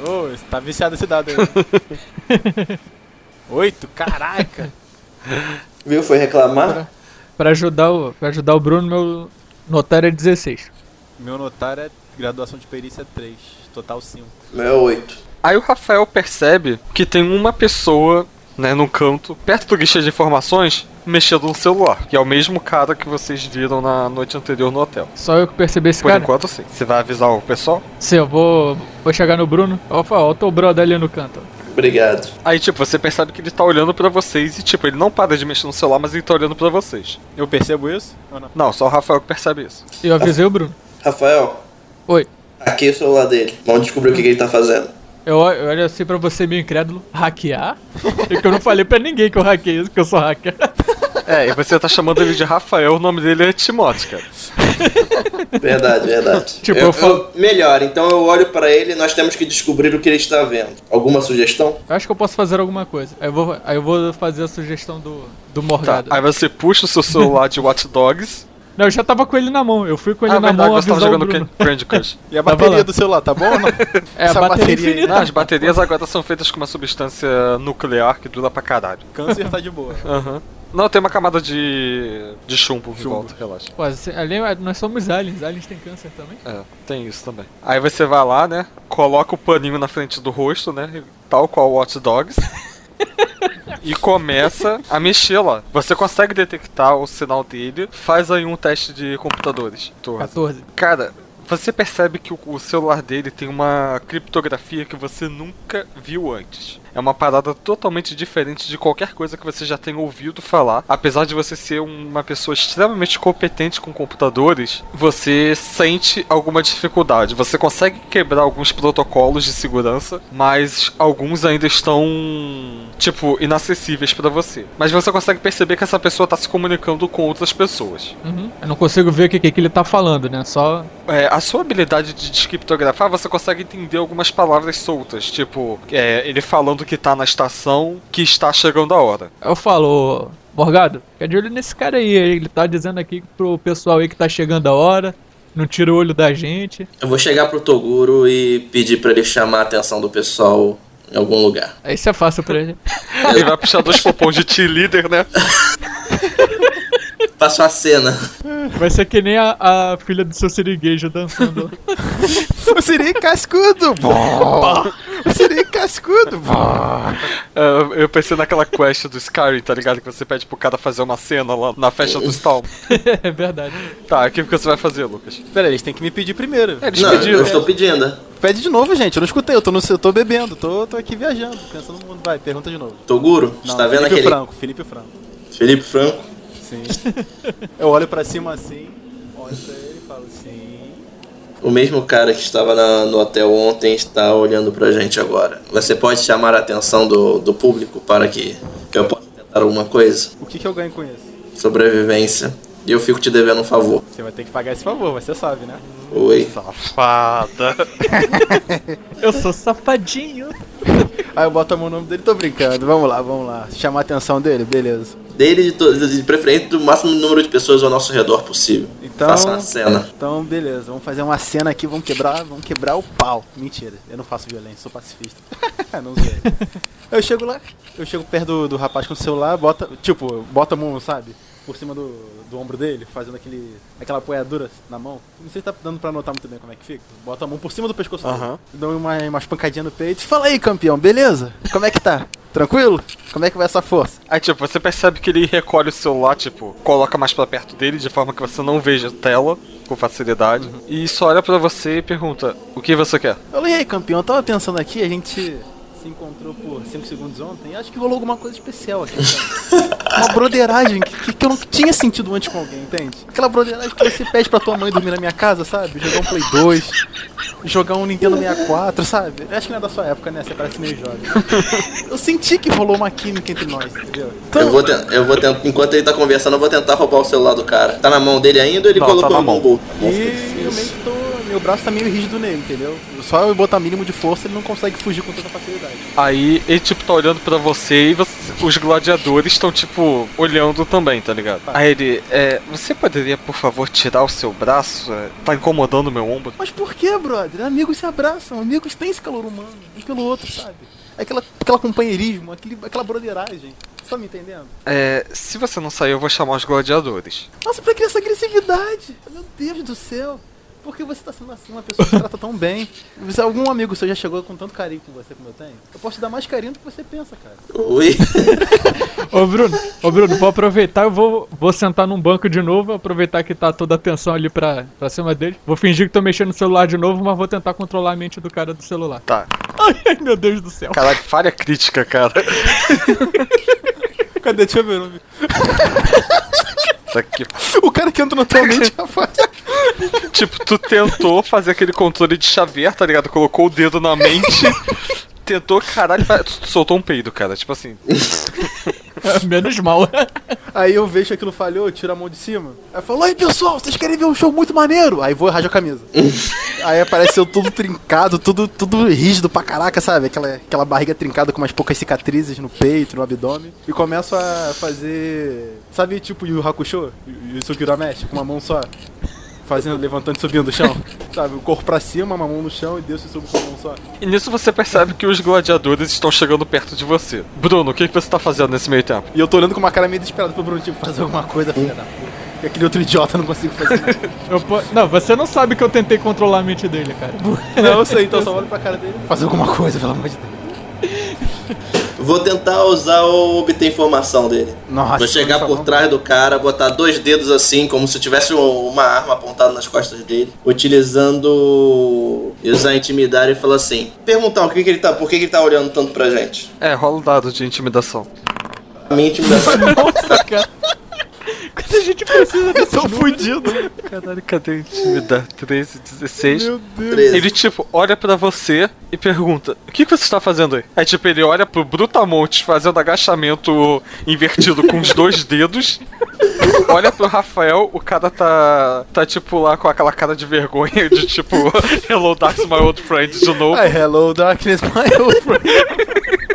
Ô, você tá viciado esse dado aí. Oito? Caraca! Viu? Foi reclamar? Pra ajudar o, pra ajudar o Bruno, meu notário é 16. Meu notário é graduação de perícia 3, total 5. Meu é 8. Aí o Rafael percebe que tem uma pessoa, né, no canto, perto do guichê de informações, mexendo no celular. Que é o mesmo cara que vocês viram na noite anterior no hotel. Só eu que percebi esse Por cara. enquanto, sim. Você vai avisar o pessoal? Sim, eu vou, vou chegar no Bruno. Ó, ó, o brother ali no canto. Obrigado. Aí, tipo, você percebe que ele tá olhando pra vocês e, tipo, ele não para de mexer no celular, mas ele tá olhando pra vocês. Eu percebo isso ou não? Não, só o Rafael que percebe isso. Eu avisei o Bruno. Rafael, Oi. aqui é o celular dele. Vamos descobrir o que, que ele tá fazendo. Eu olho assim pra você meio incrédulo. Hackear? É que eu não falei pra ninguém que eu hackei isso, que eu sou hacker. É, e você tá chamando ele de Rafael, o nome dele é Timóteo, cara. Verdade, verdade. Tipo, eu, eu falo- eu- melhor, então eu olho pra ele e nós temos que descobrir o que ele está vendo. Alguma sugestão? Eu acho que eu posso fazer alguma coisa. Aí eu vou, aí eu vou fazer a sugestão do, do Tá, Morgado. aí você puxa o seu celular de Watch Dogs. Não, eu já tava com ele na mão. Eu fui com ele Ah, na verdade, mão você tava jogando Candy Crush. E a bateria do celular, tá bom ou não? É, a Essa bateria bateria infinita. Não, as baterias agora são feitas com uma substância nuclear que dura pra caralho. Câncer tá de boa. Aham. Não, tem uma camada de. de chumbo, em Chumbo. volta, relaxa. Pô, assim, ali, nós somos aliens. Aliens têm câncer também. É, tem isso também. Aí você vai lá, né? Coloca o paninho na frente do rosto, né? Tal qual o Watch Dogs. e começa a mexer lá. Você consegue detectar o sinal dele. Faz aí um teste de computadores. Torres. 14. Cara, você percebe que o celular dele tem uma criptografia que você nunca viu antes. É uma parada totalmente diferente de qualquer coisa que você já tenha ouvido falar. Apesar de você ser uma pessoa extremamente competente com computadores, você sente alguma dificuldade. Você consegue quebrar alguns protocolos de segurança, mas alguns ainda estão, tipo, inacessíveis pra você. Mas você consegue perceber que essa pessoa tá se comunicando com outras pessoas. Uhum. Eu não consigo ver o que, que, que ele tá falando, né? Só. É, a sua habilidade de descriptografar, você consegue entender algumas palavras soltas, tipo, é, ele falando que tá na estação, que está chegando a hora. Eu falo, "Ô, Morgado, fica de olho nesse cara aí. Ele tá dizendo aqui pro pessoal aí que tá chegando a hora. Não tira o olho da gente. Eu vou chegar pro Toguro e pedir pra ele chamar a atenção do pessoal em algum lugar. Aí isso é fácil pra ele. Ele vai puxar dois popons de cheerleader, né? Faço a cena. Vai ser que nem a, a filha do seu siriguejo dançando. O Siri cascudo! O Siri cascudo! É, eu pensei naquela quest do Skyrim, tá ligado? Que você pede pro cara fazer uma cena lá na festa do Storm. é verdade. Tá, o que você vai fazer, Lucas? Pera aí, eles têm que me pedir primeiro. Eles Não, pediram. eu estou pedindo. Pede de novo, gente. Eu não escutei. Eu tô, no, eu tô bebendo. Tô, tô aqui viajando. Pensando no mundo. Vai, pergunta de novo. Toguro, Não, está vendo Felipe aquele Franco. Felipe Franco. Felipe Franco? Sim. eu olho pra cima assim. Olho pra ele. O mesmo cara que estava na- no hotel ontem está olhando pra gente agora. Você pode chamar a atenção do, do público para que, que eu possa tentar alguma coisa? O que, que eu ganho com isso? Sobrevivência. E eu fico te devendo um favor. Você vai ter que pagar esse favor, você sabe, né? Oi. Safada. Eu sou safadinho. Aí eu boto a mão no nome dele tô brincando. Vamos lá, vamos lá. Chamar a atenção dele? Beleza. Dele, de, de preferência, do máximo número de pessoas ao nosso redor possível. Então. Faça uma cena. Então, beleza. Vamos fazer uma cena aqui, vamos quebrar, vamos quebrar o pau. Mentira, eu não faço violência, sou pacifista. não sei. Eu chego lá, eu chego perto do, do rapaz com o celular, bota, tipo, bota a mão, sabe? Por cima do, do ombro dele, fazendo aquele, aquela apoiadura na mão. Não sei se tá dando pra notar muito bem como é que fica. Bota a mão por cima do pescoço dele. Aham. Dou uma, umas pancadinhas no peito. Fala aí, campeão, beleza? Como é que tá? Tranquilo? Como é que vai essa força? Aí, tipo, você percebe que ele recolhe o celular, tipo, coloca mais pra perto dele, de forma que você não veja a tela com facilidade. E só olha pra você e pergunta: O que você quer? Eu falei, e aí, campeão, eu tava pensando aqui, a gente se encontrou por 5 segundos ontem, e acho que rolou alguma coisa especial aqui. cara. Uma broderagem que, que, eu não tinha sentido antes com alguém, entende? Aquela broderagem que você pede pra tua mãe dormir na minha casa, sabe? Jogar um Play 2, jogar um Nintendo 64, sabe? Eu acho que não é da sua época, né? Você parece meio jovem. Eu senti que rolou uma química entre nós, entendeu? Então, Eu vou, eu vou tentar, enquanto ele tá conversando, eu vou tentar roubar o celular do cara. Tá na mão dele ainda ou ele Não, colocou tá na mão. bolso? E eu meio que tô meu braço tá meio rígido nele, entendeu? Só eu botar mínimo de força ele não consegue fugir com tanta facilidade. Aí ele, tipo, tá olhando pra você e você- os gladiadores estão, tipo, olhando também, tá ligado? Aí ele, é, você poderia, por favor, tirar o seu braço? É, tá incomodando o meu ombro. Mas por que, brother? Amigos se abraçam, amigos têm esse calor humano, um pelo outro, sabe? Aquela, aquela companheirismo, aquele, aquela broderagem. Você tá me entendendo? É, se você não sair, eu vou chamar os gladiadores. Nossa, pra que essa agressividade? Meu Deus do céu. Por que você tá sendo assim, uma pessoa que se trata tão bem? Se algum amigo seu já chegou com tanto carinho com você como eu tenho, eu posso te dar mais carinho do que você pensa, cara. Oi. Ô Bruno, ô Bruno, vou aproveitar, eu vou, vou sentar num banco de novo, aproveitar que tá toda a atenção ali pra, pra cima dele. Vou fingir que tô mexendo no celular de novo, mas vou tentar controlar a mente do cara do celular. Tá. Ai, ai, meu Deus do céu. Caralho, falha crítica, cara. Cadê? Deixa eu ver o nome. Tá aqui. O cara que entra na tua mente, Rafael. Tipo, tu tentou fazer aquele controle de Xavier, tá ligado? Colocou o dedo na mente. Tentou, caralho, tu soltou um peido, cara. Tipo assim, Menos mal. Aí eu vejo que aquilo falhou, eu tiro a mão de cima. Aí eu falo, oi pessoal, vocês querem ver um show muito maneiro? Aí vou e rajo a camisa. Aí apareceu tudo trincado, tudo, tudo rígido pra caraca, sabe? Aquela, aquela barriga trincada com umas poucas cicatrizes no peito, no abdômen. E começo a fazer. Sabe tipo Yu Hakusho? Yusuke Urameshi, com uma mão só. Fazendo, levantando e subindo do chão. Sabe? O corpo pra cima, uma mão no chão e Deus se sube com uma mão só. E nisso você percebe que os gladiadores estão chegando perto de você. Bruno, o que, que você tá fazendo nesse meio tempo? E eu tô olhando com uma cara meio desesperada pro Bruno, tipo, fazer alguma coisa, filha da puta. E aquele outro idiota não consigo fazer. Eu po- Não, você não sabe que eu tentei controlar a mente dele, cara. Não, eu sei, então só olho pra cara dele. Fazer alguma coisa, pelo amor de Deus. Vou tentar usar o obter informação dele. Nossa, Vou chegar por trás do cara, botar dois dedos assim, como se tivesse um- uma arma apontada nas costas dele, utilizando usar intimidar e falar assim: perguntar o que, que ele tá, por que, que ele tá olhando tanto pra gente. É, rola o dado de intimidação. A minha intimidação. Nossa, cara. Quando a gente precisa desse Tô fudido. Caralho, cadê o intimidar? 13, 16. Meu Deus. 13. Ele, tipo, olha pra você e pergunta: O que, que você está fazendo aí? Aí, tipo, ele olha pro Brutamontes fazendo agachamento invertido com os dois dedos. Olha pro Rafael, o cara tá, tá, tipo, lá com aquela cara de vergonha de, tipo, Hello, Dark's my old friend de novo. Hi, hello, darkness, my old friend.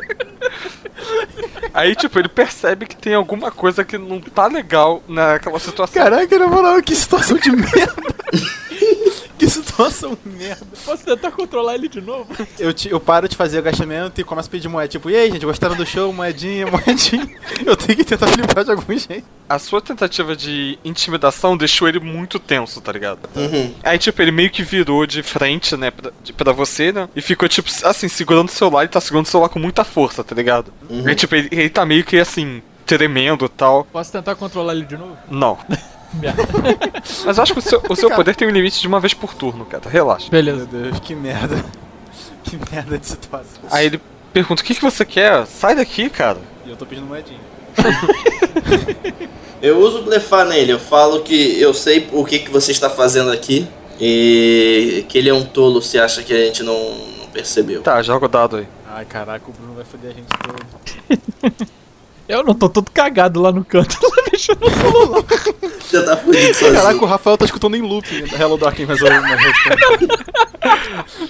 Aí, tipo, ele percebe que tem alguma coisa que não tá legal naquela situação. Caraca, na moral, que situação de merda. que situação merda. Posso tentar controlar ele de novo? Eu, te- eu paro de fazer agachamento e começo a pedir moeda. Tipo, e aí, gente, gostaram do show? Moedinha, moedinha. Eu tenho que tentar flipar de algum jeito. A sua tentativa de intimidação deixou ele muito tenso, tá ligado? Uhum. Aí, tipo, ele meio que virou de frente, né, pra, de, pra você, né? E ficou, tipo, assim, segurando o celular e tá segurando o celular com muita força, tá ligado? Aí, tipo, ele, ele tá meio que, assim, tremendo e tal. Posso tentar controlar ele de novo? Não. Merda. Mas eu acho que o seu, o seu poder tem um limite de uma vez por turno, cara. Relaxa. Beleza. Meu Deus, que merda. Que merda de situação. Aí ele pergunta: O que, que você quer? Sai daqui, cara. E eu tô pedindo moedinha. Eu uso blefar nele, eu falo que eu sei o que, que você está fazendo aqui e que ele é um tolo se acha que a gente não, não percebeu. Tá, joga o dado aí. Ai, caraca, o Bruno vai foder a gente todo. Eu não tô todo cagado lá no canto, mexendo no celular. Você tá fudido sozinho. Caraca, o Rafael tá escutando em looping da Hello Darkness, mas eu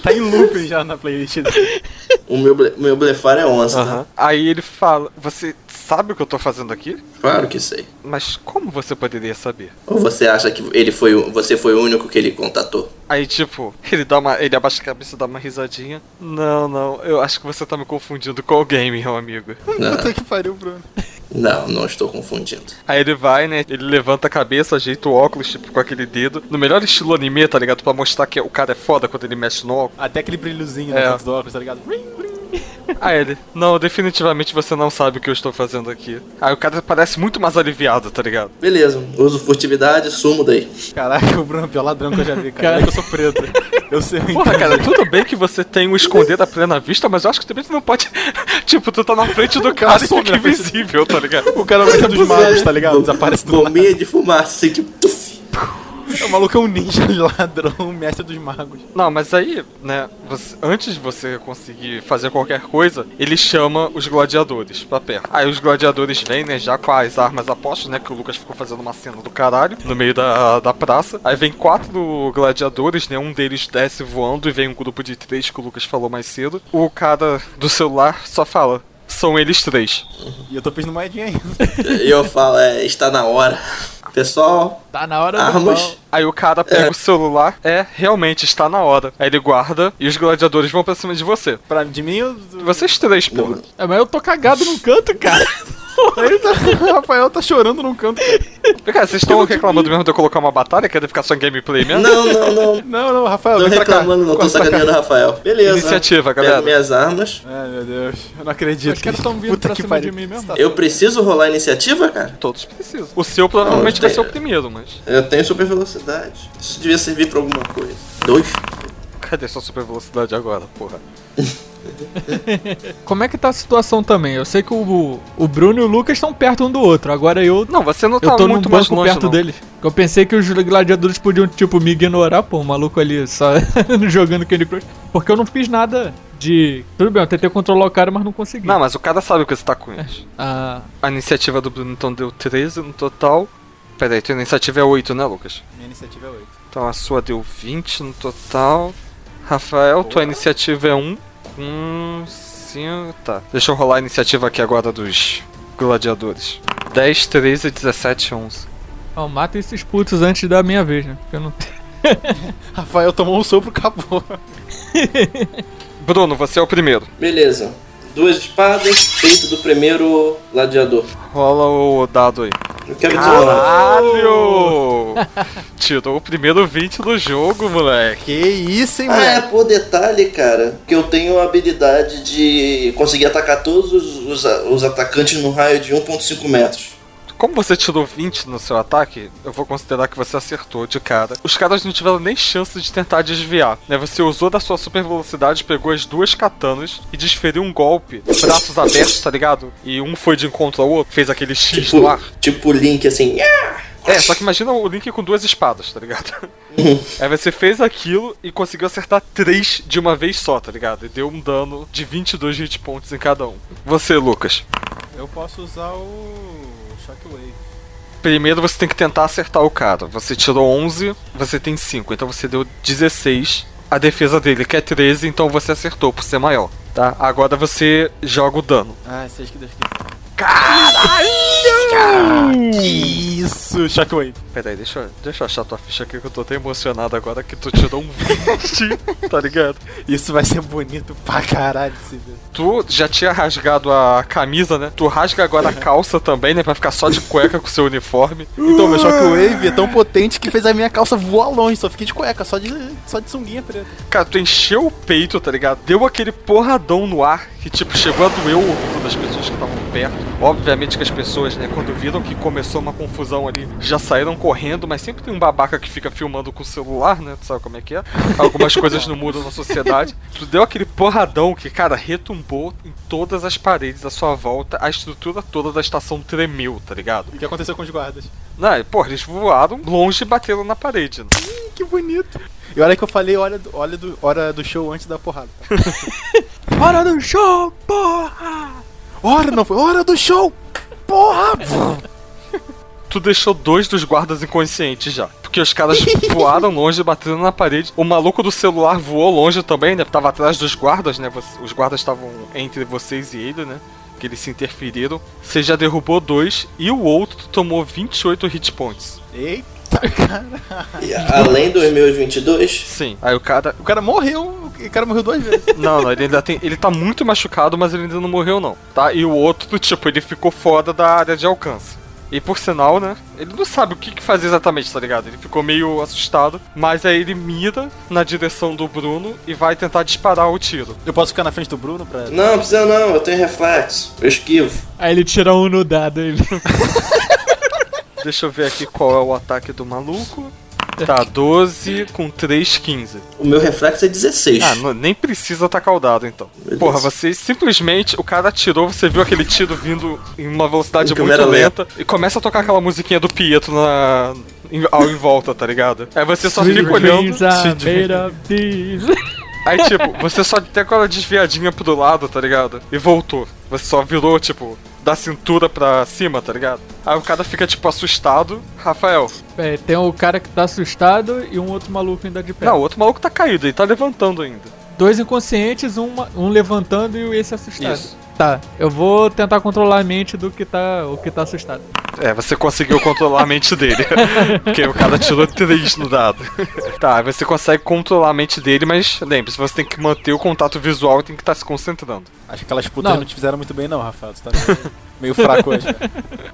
Tá em looping já na playlist dele. O meu, ble- meu blefar é 11, tá? Aham. Aí ele fala: Você sabe o que eu tô fazendo aqui? Claro que sei. Mas como você poderia saber? Ou você acha que ele foi, o- você foi o único que ele contatou? Aí, tipo, ele dá uma. Ele abaixa a cabeça e dá uma risadinha. Não, não, eu acho que você tá me confundindo com alguém, meu amigo. Não, Puta que pariu, Bruno. não, não estou confundindo. Aí ele vai, né? Ele levanta a cabeça, ajeita o óculos, tipo, com aquele dedo. No melhor estilo anime, tá ligado? Pra mostrar que o cara é foda quando ele mexe no óculos. Até aquele brilhozinho É. no do óculos, tá ligado? Aí ele, não, definitivamente você não sabe o que eu estou fazendo aqui. Aí o cara parece muito mais aliviado, tá ligado? Beleza, uso furtividade, sumo daí. Caraca, o Bruno é o pior ladrão que eu já vi, cara. Cara. É que eu sou preto. Eu sei o Porra, cara, tudo bem que você tem o esconder a plena vista, mas eu acho que também tu não pode. tipo, tu tá na frente do cara e fica invisível, tá ligado? O cara vai ser dos magos, tá ligado? Desaparece do. Bombinha de fumaça, assim, tipo, tuf. O maluco é um ninja ladrão, mestre dos magos. Não, mas aí, né, você- antes de você conseguir fazer qualquer coisa, ele chama os gladiadores pra perto. Aí os gladiadores vêm, né, já com as armas apostas, né, que o Lucas ficou fazendo uma cena do caralho no meio da, da praça. Aí vem quatro gladiadores, né, um deles desce voando e vem um grupo de três que o Lucas falou mais cedo. O cara do celular só fala, são eles três. E eu tô pedindo moedinha ainda. E eu falo, é, está na hora. Pessoal, Tá na hora armas. Aí o cara pega o celular, é, realmente está na hora. Aí ele guarda e os gladiadores vão pra cima de você. Pra, de mim, eu... do- Vocês três, porra. É, mas eu tô cagado num canto, cara. Ele tá- o Rafael tá chorando num canto. cara. Cara, vocês estão reclamando mesmo de eu colocar uma batalha? Querem ficar só em gameplay mesmo? Não, não, não. Não, não, Rafael, Tô vem pra cá. reclamando, não, tô sacaneando o Rafael. Beleza. Iniciativa, Pego galera. minhas armas. Ai, meu Deus. Eu não acredito. Os caras tão vindo Puta pra cima pariu. de mim mesmo. Eu preciso rolar a iniciativa, cara? Todos precisam. O seu provavelmente vai ser o primeiro, mas. Eu tenho super velocidade. Isso devia servir pra alguma coisa. Dois? Cadê sua super velocidade agora, porra? Como é que tá a situação também? Eu sei que o, o Bruno e o Lucas estão perto um do outro. Agora eu, Não, você não tá eu tô num muito mais banco longe, perto não. deles. Eu pensei que os gladiadores podiam, tipo, me ignorar, pô, o maluco ali só jogando Candy Crush. Porque eu não fiz nada de. Tudo bem, eu tentei controlar o cara, mas não consegui. Não, mas o cara sabe que você tá com eles. Ah, A iniciativa do Bruno então deu 13 no total. Pera aí, tua iniciativa é 8, né, Lucas? Minha iniciativa é 8. Então a sua deu 20 no total. Rafael, tua iniciativa é 1. Com 5. Tá. Deixa eu rolar a iniciativa aqui agora dos gladiadores. 10, 13, 17, 11. ó, mata esses putos antes da minha vez, né? Porque eu não Rafael tomou um sopro, acabou. Bruno, você é o primeiro. Beleza. Duas espadas, peito do primeiro gladiador. Rola o dado aí. Eu quero desolar. Caralho! Tirou o primeiro 20 do jogo, moleque. Que isso, hein, Ah, é, por detalhe, cara, que eu tenho a habilidade de conseguir atacar todos os, os, os atacantes no raio de 1.5 metros. Como você tirou 20 no seu ataque, eu vou considerar que você acertou de cara. Os caras não tiveram nem chance de tentar desviar, né? Você usou da sua super velocidade, pegou as duas katanas e desferiu um golpe, braços abertos, tá ligado? E um foi de encontro ao outro, fez aquele X Tipo, no ar. tipo Link, assim. É, só que imagina o Link com duas espadas, tá ligado? Aí você fez aquilo e conseguiu acertar três de uma vez só, tá ligado? E deu um dano de 22 hit points em cada um. Você, Lucas. Eu posso usar o Shockwave. Primeiro você tem que tentar acertar o cara. Você tirou 11, você tem 5, então você deu 16. A defesa dele que é 13, então você acertou por ser maior, tá? Agora você joga o dano. Ah, seja que Deus quiser. Caralho! Que isso, Shockwave. Pera aí, deixa eu, deixa eu achar tua ficha aqui que eu tô até emocionado agora que tu tirou um 20, tá ligado? Isso vai ser bonito pra caralho de se ver. Tu já tinha rasgado a camisa, né? Tu rasga agora a calça também, né? Pra ficar só de cueca com seu uniforme. Então, meu Shockwave é tão potente que fez a minha calça voar longe. Só fiquei de cueca, só de, só de sunguinha preta. Cara, tu encheu o peito, tá ligado? Deu aquele porradão no ar que, tipo, chegou a doer o ouvido das pessoas que estavam perto. Obviamente que as pessoas, né, quando viram que começou uma confusão ali, já saíram correndo, mas sempre tem um babaca que fica filmando com o celular, né? Tu sabe como é que é? Algumas coisas não mudam na sociedade. Tu deu aquele porradão que, cara, retumbou em todas as paredes à sua volta, a estrutura toda da estação tremeu, tá ligado? E o que aconteceu com os guardas? Não, porra, eles voaram longe e bateram na parede. Né? Ih, que bonito. E olha que eu falei, olha do, olha do, hora do show antes da porrada. Hora do show, porra! Hora, não foi hora do show! Porra! Tu deixou dois dos guardas inconscientes já. Porque os caras voaram longe, batendo na parede. O maluco do celular voou longe também, né? Tava atrás dos guardas, né? Os guardas estavam entre vocês e ele, né? Que eles se interferiram. Você já derrubou dois. E o outro tomou 28 hit points. Eita, cara. E além dos meus 22, Sim. Aí o cara. O cara morreu. O cara morreu duas vezes. Não, não, ele ainda tem. Ele tá muito machucado, mas ele ainda não morreu, não. Tá? E o outro, tipo, ele ficou fora da área de alcance. E por sinal, né? Ele não sabe o que, que fazer exatamente, tá ligado? Ele ficou meio assustado. Mas aí ele mira na direção do Bruno e vai tentar disparar o tiro. Eu posso ficar na frente do Bruno pra. não, precisa não, eu tenho reflexo. Eu esquivo. Aí ele tira um no dado. Ele... Deixa eu ver aqui qual é o ataque do maluco. Tá, 12 com 3, 15. O meu reflexo é 16. Ah, não- nem precisa atacar o dado então. Beleza. Porra, você simplesmente. O cara atirou, você viu aquele tiro vindo em uma velocidade Em muito lenta e começa a tocar aquela musiquinha do Pietro na. em, ao em volta, tá ligado? Aí você só fica olhando. Aí, tipo, você só tem aquela desviadinha pro lado, tá ligado? E voltou. Você só virou, tipo, da cintura pra cima, tá ligado? Aí o cara fica, tipo, assustado. Rafael. É, tem o cara que tá assustado e um outro maluco ainda de pé. Não, o outro maluco tá caído, ele tá levantando ainda. Dois inconscientes, um, um levantando e esse assustado. Isso. Tá, eu vou tentar controlar a mente do que tá, o que tá assustado. É, você conseguiu controlar a mente dele. Porque o cara tirou 3 no dado. Tá, aí você consegue controlar a mente dele, mas lembre-se, você tem que manter o contato visual e tem que estar se concentrando. Acho que aquelas putas Não. não. te fizeram muito bem, não, Rafael. Tu tá meio, meio fraco hoje.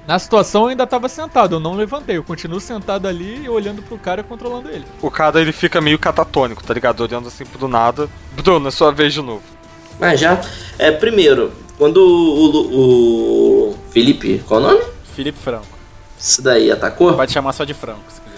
Na situação eu ainda tava sentado, eu não levantei, eu continuo sentado ali e olhando pro cara controlando ele. O cara ele fica meio catatônico, tá ligado? Olhando assim pro nada. Bruno, é sua vez de novo. Mas já. É, primeiro, quando o, Lu- o Felipe. Qual o nome? Felipe Franco. Isso daí atacou? Pode chamar só de Franco. O-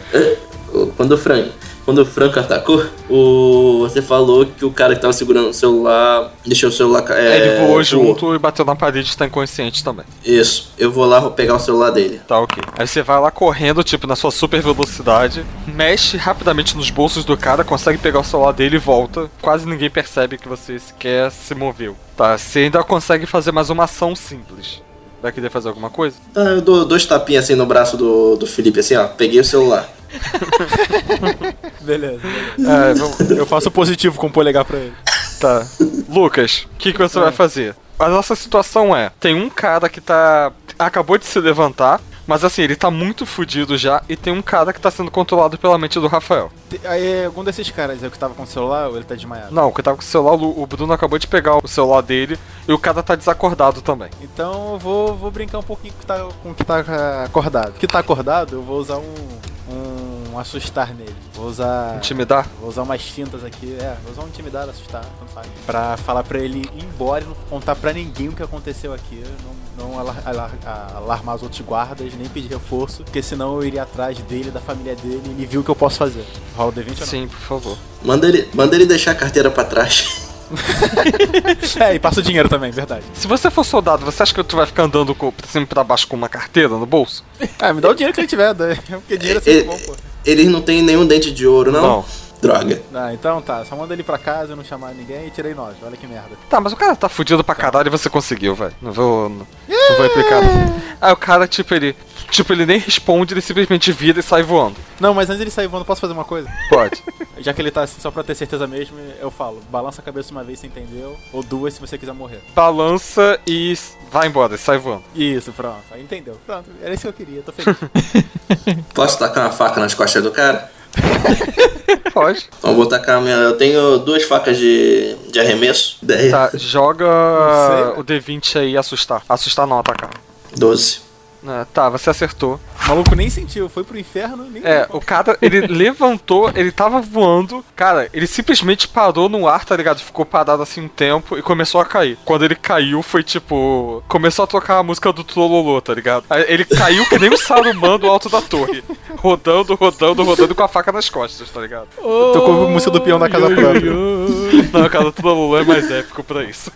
Quando o Franco. Quando o Franco atacou, o, você falou que o cara que tava segurando o celular deixou o celular. É, ele voou junto e bateu na parede e tá inconsciente também. Isso, eu vou lá vou pegar o celular dele. Tá, ok. Aí você vai lá correndo, tipo, na sua super velocidade, mexe rapidamente nos bolsos do cara, consegue pegar o celular dele e volta. Quase ninguém percebe que você sequer se moveu. Tá, você ainda consegue fazer mais uma ação simples. Vai querer fazer alguma coisa? Ah, eu dou dois tapinhas assim no braço do, do Felipe, assim, ó. Peguei o celular. Beleza. É, eu faço positivo com o polegar pra ele. Tá. Lucas, o que, que você vai fazer? A nossa situação é: tem um cara que tá. acabou de se levantar, mas assim, ele tá muito fudido já, e tem um cara que tá sendo controlado pela mente do Rafael. Aí, algum desses caras é o que tava com o celular ou ele tá desmaiado? Não, o que tava com o celular, o Bruno acabou de pegar o celular dele e o cara tá desacordado também. Então eu vou, vou brincar um pouquinho com o que tá, tá ah, acordado. O que tá acordado, eu vou usar um assustar nele. Vou usar. Intimidar? Vou usar umas fintas aqui, é, vou usar um intimidar, assustar, tanto faz. Pra falar pra ele ir embora e não contar pra ninguém o que aconteceu aqui. Não, não alar- alar- alarmar os outros guardas, nem pedir reforço, porque senão eu iria atrás dele, da família dele, e ele viu o que eu posso fazer. Rola o D20 ou não? Sim, por favor. Manda ele, manda ele deixar a carteira pra trás. É, e passa o dinheiro também, verdade. Se você for soldado, você acha que tu vai ficar andando com, pra cima e pra baixo com uma carteira no bolso? É, me dá o dinheiro que ele tiver, daí, porque dinheiro é sempre bom, pô. Eles não tem nenhum dente de ouro, não? Não. Droga. Ah, então tá, só manda ele pra casa, não chamar ninguém e tirei nós, olha que merda. Tá, mas o cara tá fudido pra caralho e você conseguiu, velho. Não vou. Não, não vou implicar. Aí o cara, tipo, ele. Tipo, ele nem responde, ele simplesmente vira e sai voando. Não, mas antes dele sair voando, posso fazer uma coisa? Pode. Já que ele tá assim, só pra ter certeza mesmo, eu falo, balança a cabeça uma vez se entendeu, ou duas se você quiser morrer. Balança e vai embora, sai voando. Isso, pronto, aí entendeu. Pronto, era isso que eu queria, tô feliz. Posso tacar uma faca nas costas do cara? Pode. Então eu vou tacar a minha. Eu tenho duas facas de, de arremesso. 10. Tá, joga o D20 aí assustar. Assustar não, atacar. 12. É, tá, você acertou. o maluco nem sentiu, foi pro inferno, nem É, o cara, ele levantou, ele tava voando. Cara, ele simplesmente parou no ar, tá ligado? Ficou parado assim um tempo e começou a cair. Quando ele caiu, foi tipo. Começou a tocar a música do Trololô, tá ligado? Ele caiu que nem o Saruman do alto da torre. Rodando, rodando, rodando com a faca nas costas, tá ligado? Tocou a música do peão da casa própria. Não, cara, o Trololô é mais épico pra isso.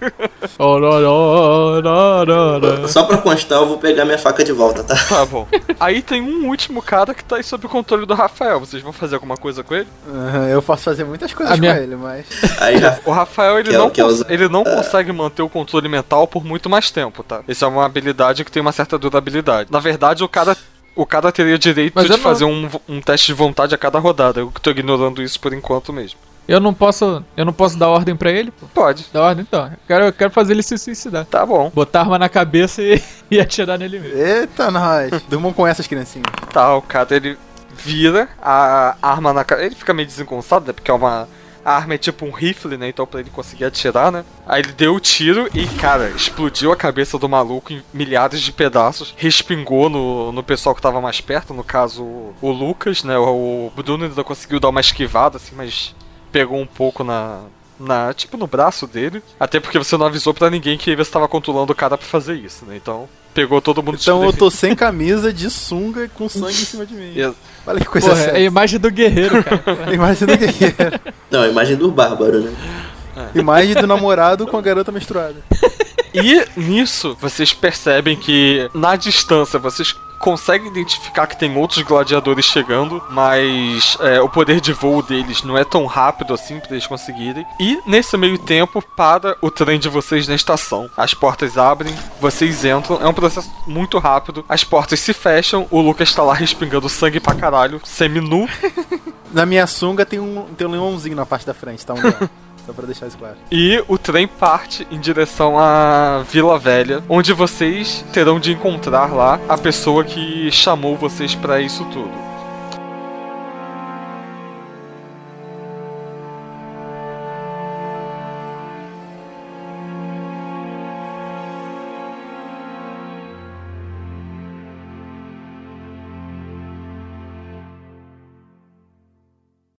Só pra constar, eu vou pegar minha faca de volta, tá? Tá bom. Aí tem um último cara que tá aí sob o controle do Rafael. Vocês vão fazer alguma coisa com ele? Aham, eu posso fazer muitas coisas A minha- com ele, mas. Aí já. O Rafael, ele Que é- não, é cons- usar- ele não consegue manter o controle mental por muito mais tempo, tá? Isso é uma habilidade que tem uma certa durabilidade. Na verdade, o cara, o cara teria direito Mas de fazer um, um teste de vontade a cada rodada. Eu tô ignorando isso por enquanto mesmo. Eu não posso. Eu não posso dar ordem pra ele, pô. Pode. Dar ordem então. Eu quero, eu quero fazer ele se suicidar. Tá bom. Botar arma na cabeça e, e atirar nele mesmo. Eita, nós! Durmam com essas criancinhas. Tá, o cara, ele vira a arma na cara. Ele fica meio desengonçado, né? Porque é uma... A arma é tipo um rifle, né? Então pra ele conseguir atirar, né? Aí ele deu o tiro e, cara, explodiu a cabeça do maluco em milhares de pedaços. Respingou no, no pessoal que tava mais perto, no caso o, Lucas, né? O Bruno ainda conseguiu dar uma esquivada, assim, mas pegou um pouco na. Na, tipo no braço dele. Até porque você não avisou pra ninguém que você estava controlando o cara pra fazer isso, né? Então pegou todo mundo Então eu tô sem camisa, de sunga, com sangue em cima de mim. Ex- Olha que coisa Porra, é a imagem do guerreiro, cara. Imagem do guerreiro. Não, a imagem do bárbaro, né? Imagem do namorado com a garota menstruada. E nisso, vocês percebem que na distância vocês consegue identificar que tem outros gladiadores chegando, mas é, o poder de voo deles não é tão rápido assim pra eles conseguirem. E nesse meio tempo, para o trem de vocês na estação. As portas abrem, vocês entram, é um processo muito rápido. As portas se fecham, o Lucas tá lá respingando sangue pra caralho, semi-nu. Na minha sunga tem um, tem um leãozinho na parte da frente, tá? Um. Só pra deixar isso claro. E o trem parte em direção à Vila Velha, onde vocês terão de encontrar lá a pessoa que chamou vocês pra isso tudo.